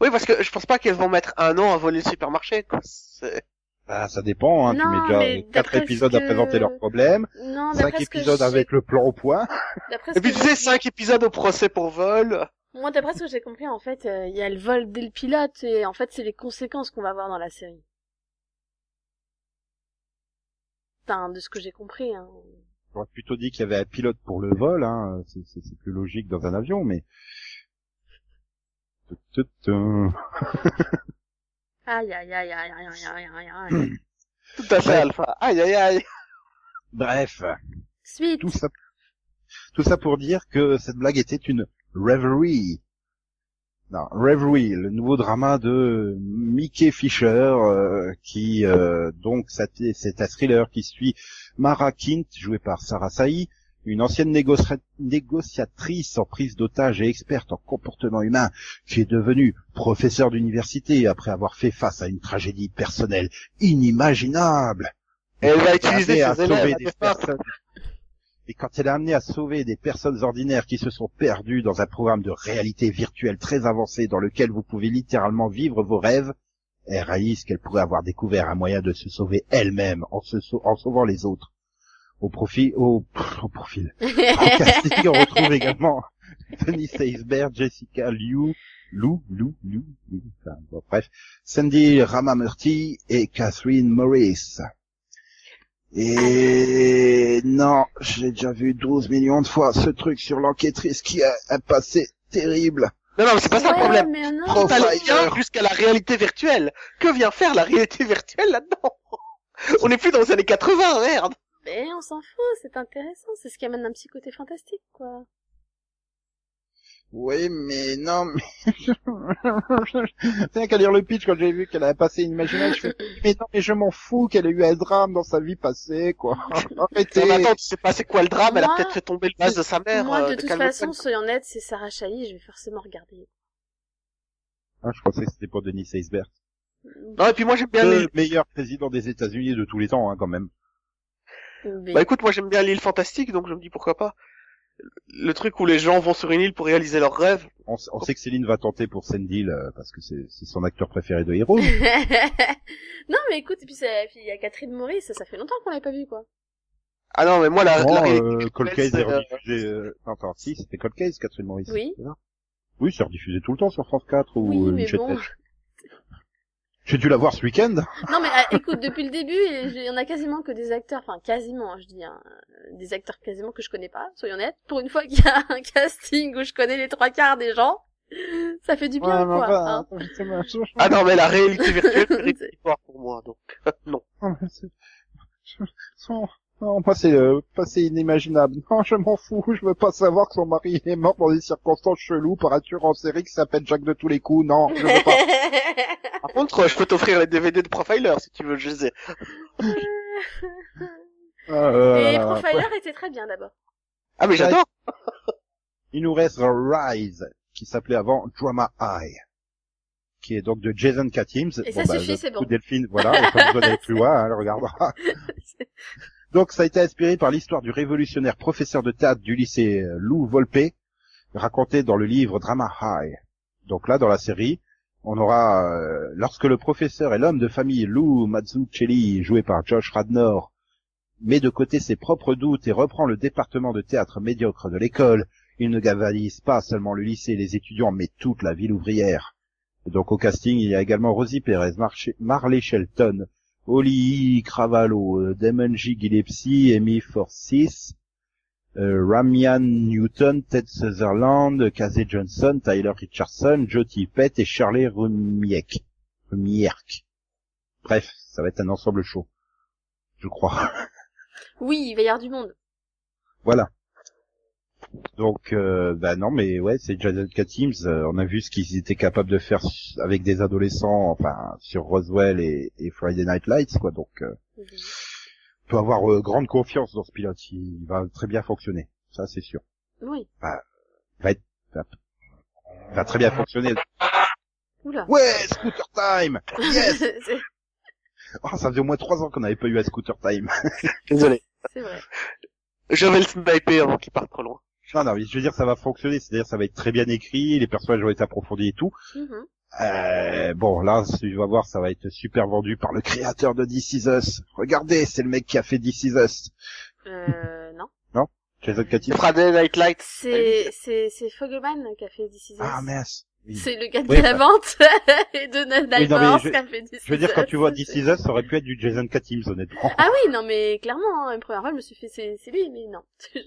Oui, parce que je pense pas qu'elles vont mettre un an à voler le supermarché, quoi. C'est- Bah, ça dépend, hein. tu mets déjà mais quatre épisodes à présenter leurs problèmes, Non, cinq épisodes avec le plan au point. Et puis tu sais, cinq épisodes au procès pour vol. Moi, d'après ce que j'ai compris, en fait, euh, il y a le vol dès le pilote et en fait, c'est les conséquences qu'on va voir dans la série. Enfin, de ce que j'ai compris. Hein. J'aurais plutôt dit qu'il y avait un pilote pour le vol, hein. c'est plus logique dans un avion, mais... aïe, aïe, aïe, aïe, aïe, aïe, aïe, aïe. Tout à fait, Alpha. Aïe, aïe, aïe. Bref. Suite. Tout ça, tout ça pour dire que cette blague était une reverie. Non, Reverie, le nouveau drama de Mickey Fisher, euh, qui euh, donc c'est un thriller qui suit Mara Kint, jouée par Sarah Sahi, une ancienne négocia- négociatrice en prise d'otage et experte en comportement humain, qui est devenue professeure d'université après avoir fait face à une tragédie personnelle inimaginable. Elle va utiliser ses élèves. des personnes. Et quand elle est amenée à sauver des personnes ordinaires qui se sont perdues dans un programme de réalité virtuelle très avancé dans lequel vous pouvez littéralement vivre vos rêves, elle réalise qu'elle pourrait avoir découvert un moyen de se sauver elle-même en, se sau- en sauvant les autres. Au profit, au, au profil. Casting, on retrouve également Tony Seisberg, Jessica Liu, Lou, Lou, Lou, Lou, enfin, bon, bref, Sandy Ramamurti et Catherine Morris. Et non, j'ai déjà vu 12 millions de fois ce truc sur l'enquêtrice qui a un passé terrible. Non, non, mais c'est pas ça le Ouais, problème. jusqu'à la réalité virtuelle. Que vient faire la réalité virtuelle là-dedans? On n'est plus dans les années 80, merde. Mais on s'en fout, c'est intéressant, c'est ce qui amène un petit côté fantastique, quoi. Oui, mais non, mais... C'est qu'à lire le pitch quand j'ai vu qu'elle avait passé une imaginale, je fais, mais non, mais je m'en fous qu'elle ait eu un drame dans sa vie passée, quoi. Arrêtez. Mais attends, tu sais pas c'est quoi le drame, elle a peut-être fait tomber le vase de sa mère. Moi, euh, de toute façon, soyons honnêtes, c'est Sarah Chahi, je vais forcément regarder. Ah, je pensais que c'était pour Denis Eisbert. Non, et puis moi j'aime bien Le meilleur président des États-Unis de tous les temps, hein, quand même. Mais- Bah écoute, moi j'aime bien l'île fantastique, donc je me dis pourquoi pas. Le truc où les gens vont sur une île pour réaliser leurs rêves. On, on sait que Céline va tenter pour Sandil, euh, parce que c'est c'est son acteur préféré de Heroes. non, mais écoute, et puis c'est- puis il y a Catherine Maurice, ça, ça fait longtemps qu'on l'avait pas vu, quoi. Ah non, mais moi la, Non, la euh, Cold Case est euh, rediffusé, euh... attends, si, c'était Cold Case, Catherine Maurice. Oui. Oui, c'est rediffusé tout le temps sur France 4 ou Oui, euh, mais bon. J'ai dû la voir ce week-end. Non, mais ah, écoute, depuis le début, il y en a quasiment que des acteurs, enfin quasiment, je dis, hein, des acteurs quasiment que je connais pas, soyons honnêtes. Pour une fois qu'il y a un casting où je connais les trois quarts des gens, ça fait du bien, Ouais, quoi. hein. Ah non, mais la réalité virtuelle histoire pour moi, donc non. Mais c'est- Non, moi c'est euh, pas c'est inimaginable. Non, je m'en fous, je veux pas savoir que son mari est mort dans des circonstances cheloues par un tueur en série qui s'appelle Jacques de tous les coups. Non, je veux pas. Par contre, je peux t'offrir les DVD de Profiler si tu veux, je les ai. Euh, Et Profiler était très bien d'abord. Ah mais j'adore il nous reste Rise, qui s'appelait avant Drama High, qui est donc de Jason Katims. Et ça suffit, le c'est coup bon. Delphine, voilà, pas besoin d'aller plus loin, hein, elle regardera. Donc ça a été inspiré par l'histoire du révolutionnaire professeur de théâtre du lycée euh, Lou Volpe, raconté dans le livre Drama High. Donc là, dans la série, on aura, euh, lorsque le professeur et l'homme de famille Lou Mazzucchelli, joué par Josh Radnor, met de côté ses propres doutes et reprend le département de théâtre médiocre de l'école, il ne galvanise pas seulement le lycée et les étudiants, mais toute la ville ouvrière. Donc au casting, il y a également Rosie Perez, Marley Shelton, Oli Cravallo, euh, Damon J. Gillespie, Amy Forsyth, euh, Ramian Newton, Ted Sutherland, Casey Johnson, Tyler Richardson, Joe Tippett et Charlie Rumiek. Rumierk. Bref, ça va être un ensemble chaud. Je crois. Oui, il va y avoir du monde. voilà. Donc, euh, bah non, mais ouais, c'est Jason Katims. euh, on a vu ce qu'ils étaient capables de faire avec des adolescents, enfin, sur Roswell et, et Friday Night Lights, quoi. Donc, euh, Mhm. on peut avoir euh, grande confiance dans ce pilote. Il va très bien fonctionner. Ça, c'est sûr. Oui. va être, va, va très bien fonctionner. Oula. Ouais, Scooter Time! Yes! Oh, ça faisait au moins trois ans qu'on n'avait pas eu un Scooter Time. Désolé. c'est vrai. Je vais le sniper avant qu'il parte trop loin. Non, non, mais je veux dire, ça va fonctionner. C'est-à-dire, ça va être très bien écrit, les personnages vont être approfondis et tout. Mhm. Euh, bon, là, tu vas voir, ça va être super vendu par le créateur de This Is Us. Regardez, c'est le mec qui a fait This Is Us. Euh, non. Jason Katy. Friday Night Lights. C'est, c'est, c'est Fogelman qui a fait This Is Us. Ah, mince. Oui. C'est le gars de Oui, la bah- vente et de Night Oui, non, qui a fait This Je veux dire, Is quand Us. tu vois This Is Us, ça aurait pu être du Jason Katims, honnêtement. Ah oui, non, mais clairement, hein, une première fois, je me suis fait, c'est, c'est lui, mais non.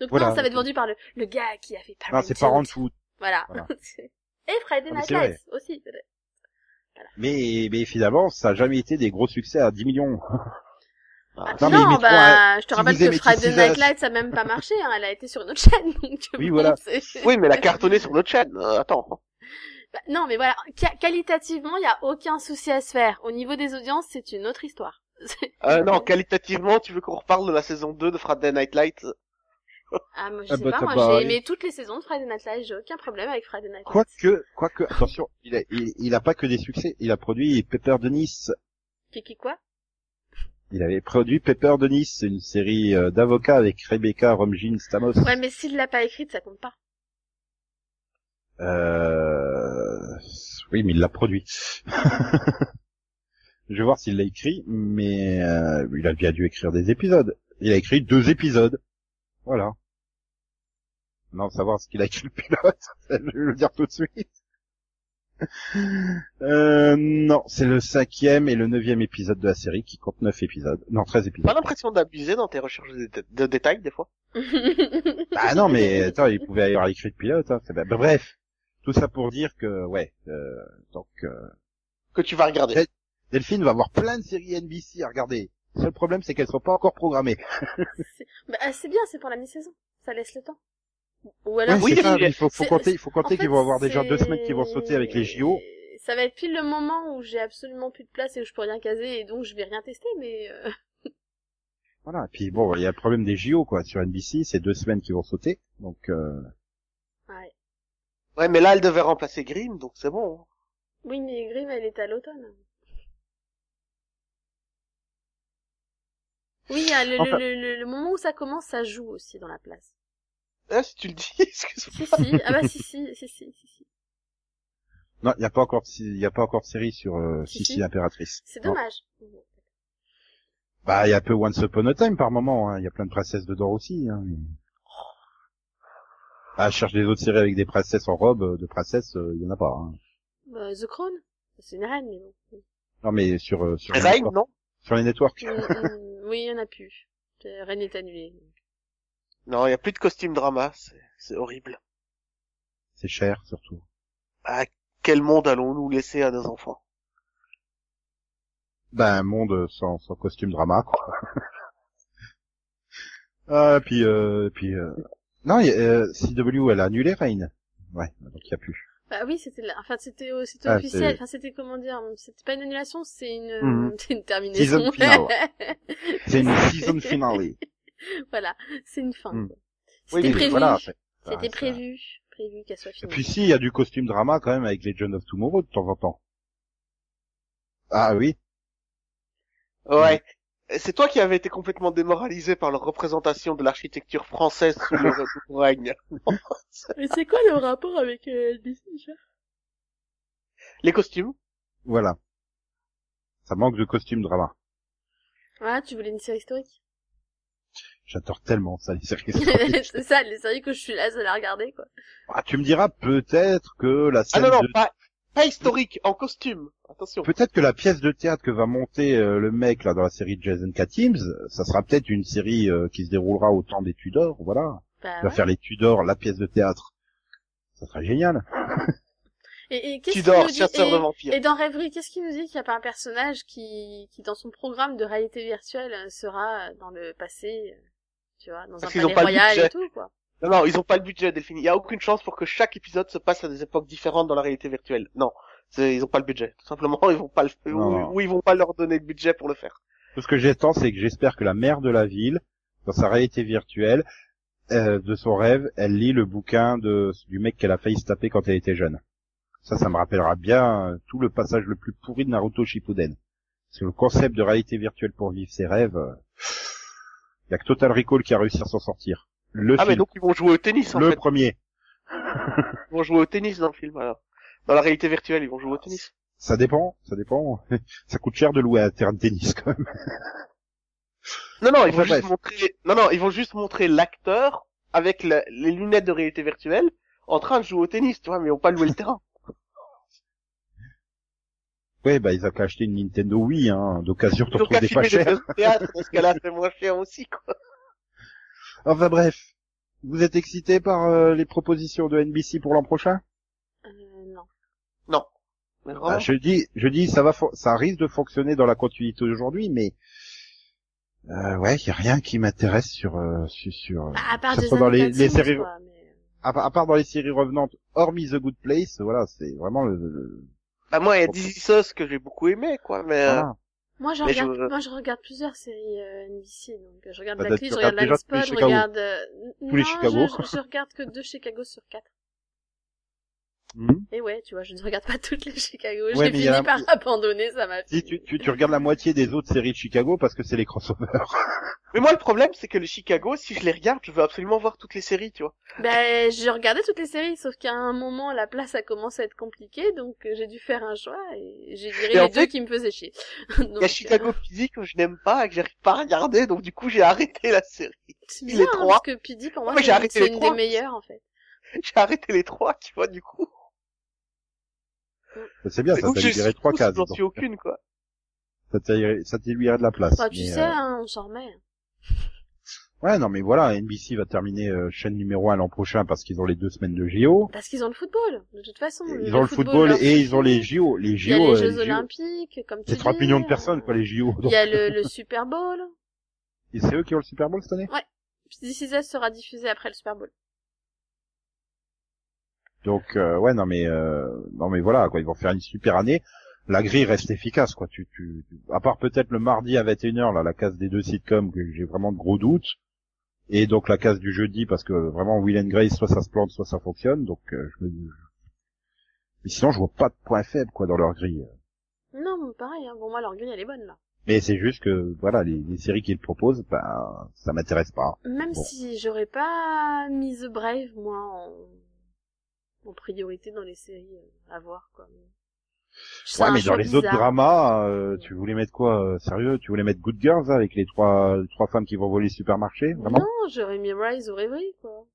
Donc Voilà. non, ça va être vendu par le, le gars qui a fait Non, Parenthood. c'est Parenthood. Voilà. Voilà. et Friday Ah, Night. Lights aussi. Mais, mais finalement, ça a jamais été des gros succès à 10 millions. Ah, Non, Non, mais bah, je te rappelle que Friday Night Lights a même pas marché, hein, elle a été sur une autre chaîne, donc Oui, bon, voilà. Oui, mais elle a cartonné sur notre chaîne. Euh, attends. Bah, non, mais voilà, Qua- qualitativement, il y a aucun souci à se faire. Au niveau des audiences, c'est une autre histoire. Euh, non, qualitativement, tu veux qu'on reparle de la saison 2 de Friday Night Lights? Ah, moi, je Ah sais bah, pas, moi, pas- j'ai aimé toutes les saisons de Friday Night Lights, j'ai aucun problème avec Friday Night Lights. Quoique, quoique, attention, il a, il, il a pas que des succès. Il a produit Pepper de Nice. Kiki quoi? Il avait produit Pepper de Nice, une série euh, d'avocats avec Rebecca Romijn Stamos. Ouais, mais s'il l'a pas écrite, ça compte pas. Euh... Oui, mais il l'a produit. Je vais voir s'il l'a écrit, mais euh, il a bien dû écrire des épisodes. Il a écrit deux épisodes. Voilà. Non, savoir ce qu'il a écrit le pilote, je vais le dire tout de suite. Euh, non, c'est le cinquième et le neuvième épisode de la série qui compte neuf épisodes. Non, treize épisodes. Pas l'impression d'abuser dans tes recherches de, dé- de détails, des fois Ah non, mais attends, il pouvait y avoir écrit le pilote. Hein. c'est- bah, bref, tout ça pour dire que, ouais, euh, donc euh, Que tu vas regarder. Delphine va avoir plein de séries NBC à regarder. Le seul problème, c'est qu'elles sont pas encore programmées. C'est- bah, c'est bien, c'est pour la mi-saison. Ça laisse le temps. Ou alors, Oui, ça, il faut, compter, il faut en compter fait, qu'ils vont avoir déjà deux semaines qui vont sauter avec les JO. Ça va être pile le moment où j'ai absolument plus de place et où je peux rien caser et donc je vais rien tester, mais euh, Voilà. Et puis bon, il y a le problème des JO quoi sur NBC, c'est deux semaines qui vont sauter. Donc euh, ouais. Ouais, mais là, elle devait remplacer Grimm, donc c'est bon. hein. Oui, mais Grimm, elle est à l'automne. Oui, le, Enfin- le, le, le moment où ça commence, ça joue aussi dans la place. Ah, si tu le dis, excuse-moi. Si, si, ah bah si, si, si, si, si, non, il y a pas encore, de- il y a pas encore de série sur euh, Si, Sissi si. l'impératrice. C'est Non. dommage. Bah, il y a un peu Once Upon a Time par moment. hein. Il y a plein de princesses dedans aussi. Hein, mais... Ah, je cherche des autres séries avec des princesses en robe euh, de princesse, euh, il y en a pas. Hein. Bah, The Crown, c'est une reine, mais bon. Non, mais sur euh, sur les Reign, networks. non Sur les networks. Mm, mm, oui, il y en a plus. Euh, Reine est annulée. Non, il y a plus de costume drama, c'est c'est horrible. C'est cher surtout. Ah, quel monde allons-nous laisser à nos enfants? Ben, un monde sans, sans costume drama, quoi. ah, puis, euh, puis, euh... non, y a, euh, CW, elle a annulé Reign. Ouais, donc il y a plus. Bah oui, c'était là. Enfin, c'était euh, c'était Ah, officiel. Enfin, c'était comment dire C'était pas une annulation, c'est une Mhm. c'est une terminaison. Season finale. C'est une season finale. voilà, c'est une fin. Oui, C'était prévu. voilà, C'était prévu, prévu qu'elle soit Et finie. puis si, il y a du costume drama quand même avec Legend of Tomorrow de temps en temps. Ah oui. Ouais. C'est toi qui avais été complètement démoralisé par leur représentation de l'architecture française sous le règne. Mais c'est quoi le rapport avec euh, déjà Les costumes? Voilà. Ça manque de costume drama. Ah, tu voulais une série historique? J'adore tellement ça, les séries. C'est ça, les séries que je suis là à la regarder, quoi. ah, tu me diras peut-être que la Ah scène non, non, de... pas, pas historique, en costume. Attention. Peut-être que la pièce de théâtre que va monter euh, le mec là dans la série de Jason Katims, ça sera peut-être une série euh, qui se déroulera au temps des Tudors, voilà. Bah, Il va ouais. faire les Tudors, la pièce de théâtre. Ça serait génial. Et, et qu'est-ce Tu qu'il dors, nous dit chasseur et, de vampires. et dans Rêverie, qu'est-ce qu'il nous dit qu'il n'y a pas un personnage qui, qui dans son programme de réalité virtuelle euh, sera dans le passé, euh, tu vois, dans Parce un palais pas le royal budget. et tout, quoi. Non, non, ils ont pas le budget, Delphine. Il y a aucune chance pour que chaque épisode se passe à des époques différentes dans la réalité virtuelle. Non. C'est- Ils ont pas le budget. Tout simplement, ils vont pas le, ou, ils vont pas leur donner le budget pour le faire. Tout ce que j'attends, c'est que j'espère que la mère de la ville, dans sa réalité virtuelle, euh, de son rêve, elle lit le bouquin de du mec qu'elle a failli se taper quand elle était jeune. Ça, ça me rappellera bien euh, tout le passage le plus pourri de Naruto Shippuden. Parce que le concept de réalité virtuelle pour vivre ses rêves, euh, y a que Total Recall qui a réussi à s'en sortir. Le Ah, mais donc ils vont jouer au tennis, en le fait. premier. Ils vont jouer au tennis dans le film, alors. Dans la réalité virtuelle, ils vont jouer au tennis. Ça dépend, ça dépend. ça coûte cher de louer un terrain de tennis quand même. Non, non, ils vont juste montrer, non, non, ils vont juste montrer l'acteur avec la- les lunettes de réalité virtuelle en train de jouer au tennis, tu vois, mais ils vont pas louer le terrain. Ouais, bah ils ont qu'à acheter une Nintendo Wii, hein, d'occasion t'en Ils ont trouves qu'à des pas de théâtre, dans ce cas-là, c'est moins cher aussi, quoi. Enfin bref, vous êtes excité par euh, les propositions de NBC pour l'an prochain? Euh, non. Mais Ah. Je dis, je dis, ça va, ça risque de fonctionner dans la continuité d'aujourd'hui, mais euh, ouais, y a rien qui m'intéresse sur euh, sur, sur Bah, à part dans les- années les 400, séries- quoi, mais... à, à part dans les séries revenantes, hormis The Good Place, voilà, c'est vraiment le, le- Bah, moi, il y a This Is Us que j'ai beaucoup aimé, quoi, mais, euh, voilà. Moi, je Mais regarde, je- moi, je regarde plusieurs séries euh, NBC, donc euh, je regarde Bah, Blacklist, tu je regarde les je Chicago. regarde... euh, Tous les non, Chicago. Je, je regarde que deux Chicago sur quatre. Mhm. Et ouais, tu vois, je ne regarde pas toutes les Chicago. Ouais, J'ai fini a- par abandonner, ça m'a Si tu, tu, tu regardes la moitié des autres séries de Chicago parce que c'est les crossovers. mais moi, le problème, c'est que le Chicago, si je les regarde, je veux absolument voir toutes les séries, tu vois. Ben, je regardais toutes les séries, sauf qu'à un moment, la place a commencé à être compliquée, donc euh, j'ai dû faire un choix, et j'ai viré les deux fait, qui me faisaient chier. Il y a Chicago PD que je n'aime pas et que j'arrive pas à regarder, donc du coup, j'ai arrêté la série. C'est les bizarre, hein, trois. parce que PD, pour moi, Ouais, j'ai c'est les une trois. des meilleures, en fait. J'ai arrêté les trois, tu vois, du coup. C'est bien, ça t'a libéré trois cases. J'en suis aucune, quoi. Ça t'a ça t'a libéré de la place. Bah, tu mais, sais, euh, hein, on s'en remet. Ouais, non, mais voilà, NBC va terminer euh, chaîne numéro un l'an prochain parce qu'ils ont les deux semaines de JO. Parce qu'ils ont le football, de toute façon. Ils ont le football et ils ont les. JO. Les Il y a JO, les euh, Jeux JO, Olympiques, comme tu c'est 30 dis, millions de personnes, quoi, les JO. Il y a le, le Super Bowl. Et c'est eux qui ont le Super Bowl cette année? This Is Us sera diffusé après le Super Bowl. Donc euh, ouais non mais euh, non mais voilà quoi ils vont faire une super année. La grille reste efficace quoi. Tu, tu, tu- à part peut-être le mardi à 21h là la case des deux sitcoms que j'ai vraiment de gros doutes. Et donc la case du jeudi parce que vraiment Will and Grace soit ça se plante soit ça fonctionne donc euh, je me mais sinon je vois pas de point faible quoi dans leur grille. Non, mais pareil, hein. bon, moi, leur grille, elle est bonne, là. Mais c'est juste que voilà les, les séries qu'ils proposent ben ça m'intéresse pas. Même Bon. si j'aurais pas mis The Brave, moi, en, en priorité dans les séries euh, à voir, quoi. Ouais mais dans les autres dramas euh, tu voulais mettre quoi euh, sérieux? Tu voulais mettre Good Girls avec les trois les trois femmes qui vont voler le supermarché vraiment? Non, j'aurais mis Rise ou Rêverie, quoi.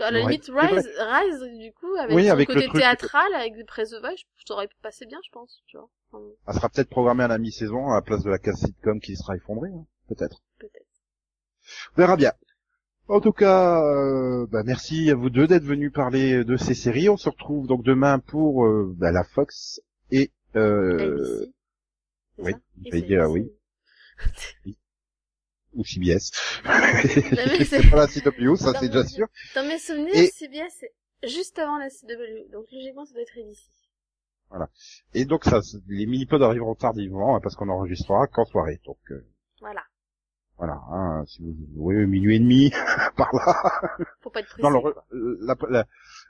À la Ouais, limite. Rise, Rise, du coup, avec Oui, son avec le côté théâtral, avec Press the Voice, ça aurait passé bien, je pense, tu vois. Enfin, Elle sera peut-être programmée à la mi-saison à la place de la case sitcom qui sera effondrée, hein, peut-être. peut-être. On verra bien. En tout cas, euh, bah, merci à vous deux d'être venus parler de ces séries. On se retrouve donc demain pour euh, bah, la Fox et euh, oui, ABC. oui. ou CBS. c'est- pas la CW, ça c'est déjà sûr. Dans mes souvenirs, Et- CBS, c'est juste avant la CW, donc logiquement, ça doit être ABC. Et donc ça, les mini-pods arriveront tardivement hein, parce qu'on enregistrera qu'en soirée. Donc euh, Voilà. Voilà, hein, si vous, oui, minuit et demi par là. Faut pas être pressé. Non, le, quoi. la,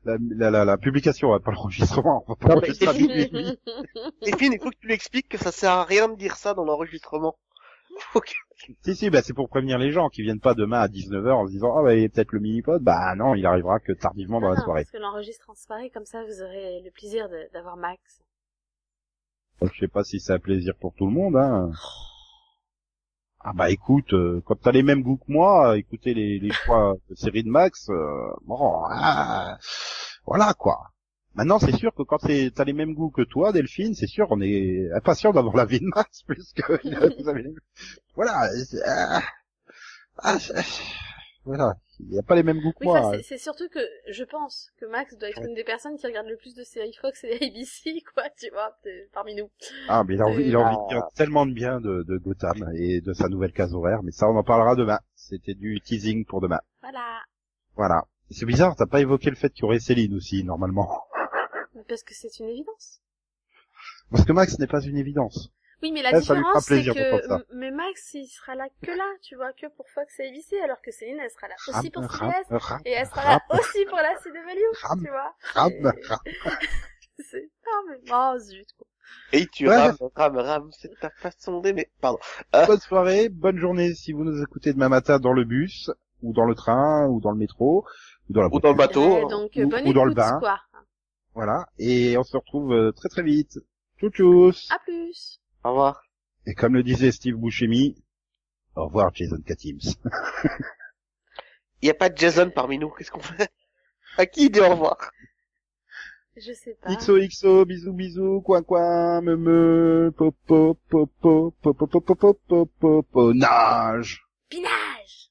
la, la, la, la, publication, hein, pas l'enregistrement. On va pas Non, mais enregistrer à minuit et demi. Delphine, il faut que tu lui expliques que ça sert à rien de dire ça dans l'enregistrement. Faut que- Si, si, bah, c'est pour prévenir les gens qui viennent pas demain à 19h en se disant, ah, bah, il y a peut-être le mini-pod. Bah, non, il arrivera que tardivement dans Ah la non, soirée. Parce que l'enregistre en soirée, comme ça, vous aurez le plaisir d'avoir Max. Je sais pas si c'est un plaisir pour tout le monde, hein. Ah, bah, écoute, euh, quand t'as les mêmes goûts que moi, écouter les, les choix de série de Max, euh, bon, ah, voilà, quoi. Maintenant, c'est sûr que quand t'as les mêmes goûts que toi, Delphine, c'est sûr, on est impatient d'avoir la vie de Max, puisque vous avez les... Voilà. c'est- ah, ah, voilà. Il n'y a pas les mêmes goûts que Oui, moi. enfin, c'est- surtout que je pense que Max doit être une des personnes qui regarde le plus de séries Fox et ABC, quoi, tu vois, parmi nous. Ah, mais il a envie, il a Ah. envie de dire tellement de bien de, de Gotham et de sa nouvelle case horaire, mais ça, on en parlera demain. C'était du teasing pour demain. Voilà. Voilà. C'est bizarre, t'as pas évoqué le fait qu'il y aurait Céline aussi, normalement. Mais Parce que c'est une évidence. Parce que Max n'est pas une évidence. Oui, mais la Eh, différence, c'est que, mais Max, il sera là que là, tu vois, que pour Fox et ABC, alors que Céline, elle sera là aussi pour Ram, CBS, ram, ram, et elle sera là aussi pour la CW, Ram, tu vois. ram, Et- ram. C'est, non, mais, oh, zut, quoi. Et tu Ouais. rames, rames, rames, c'est ta façon d'aimer. Pardon. Ah. Bonne soirée, bonne journée si vous nous écoutez demain matin dans le bus, ou dans le train, ou dans le métro, ou dans la Ou dans le bateau. Ouais, donc, euh, Ou- bonne ou dans le bain. quoi. Voilà. Et on se retrouve euh, très très vite. Tchou tchous. À plus. Au revoir. Et comme le disait Steve Buscemi, au revoir Jason Katims. Il n'y a pas de Jason parmi nous, qu'est-ce qu'on fait À qui il dit au revoir Je sais pas. XOXO, bisous bisous, coin coin, me me, popo, popo, popo, popo, popo, popo, nage Pinage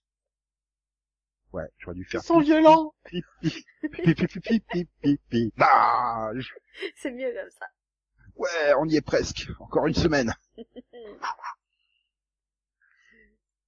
Ouais, j'aurais dû faire... Ils sont violents Pipi, pipi, pipi, pipi, nage C'est mieux comme ça. Ouais, on y est presque. Encore une semaine.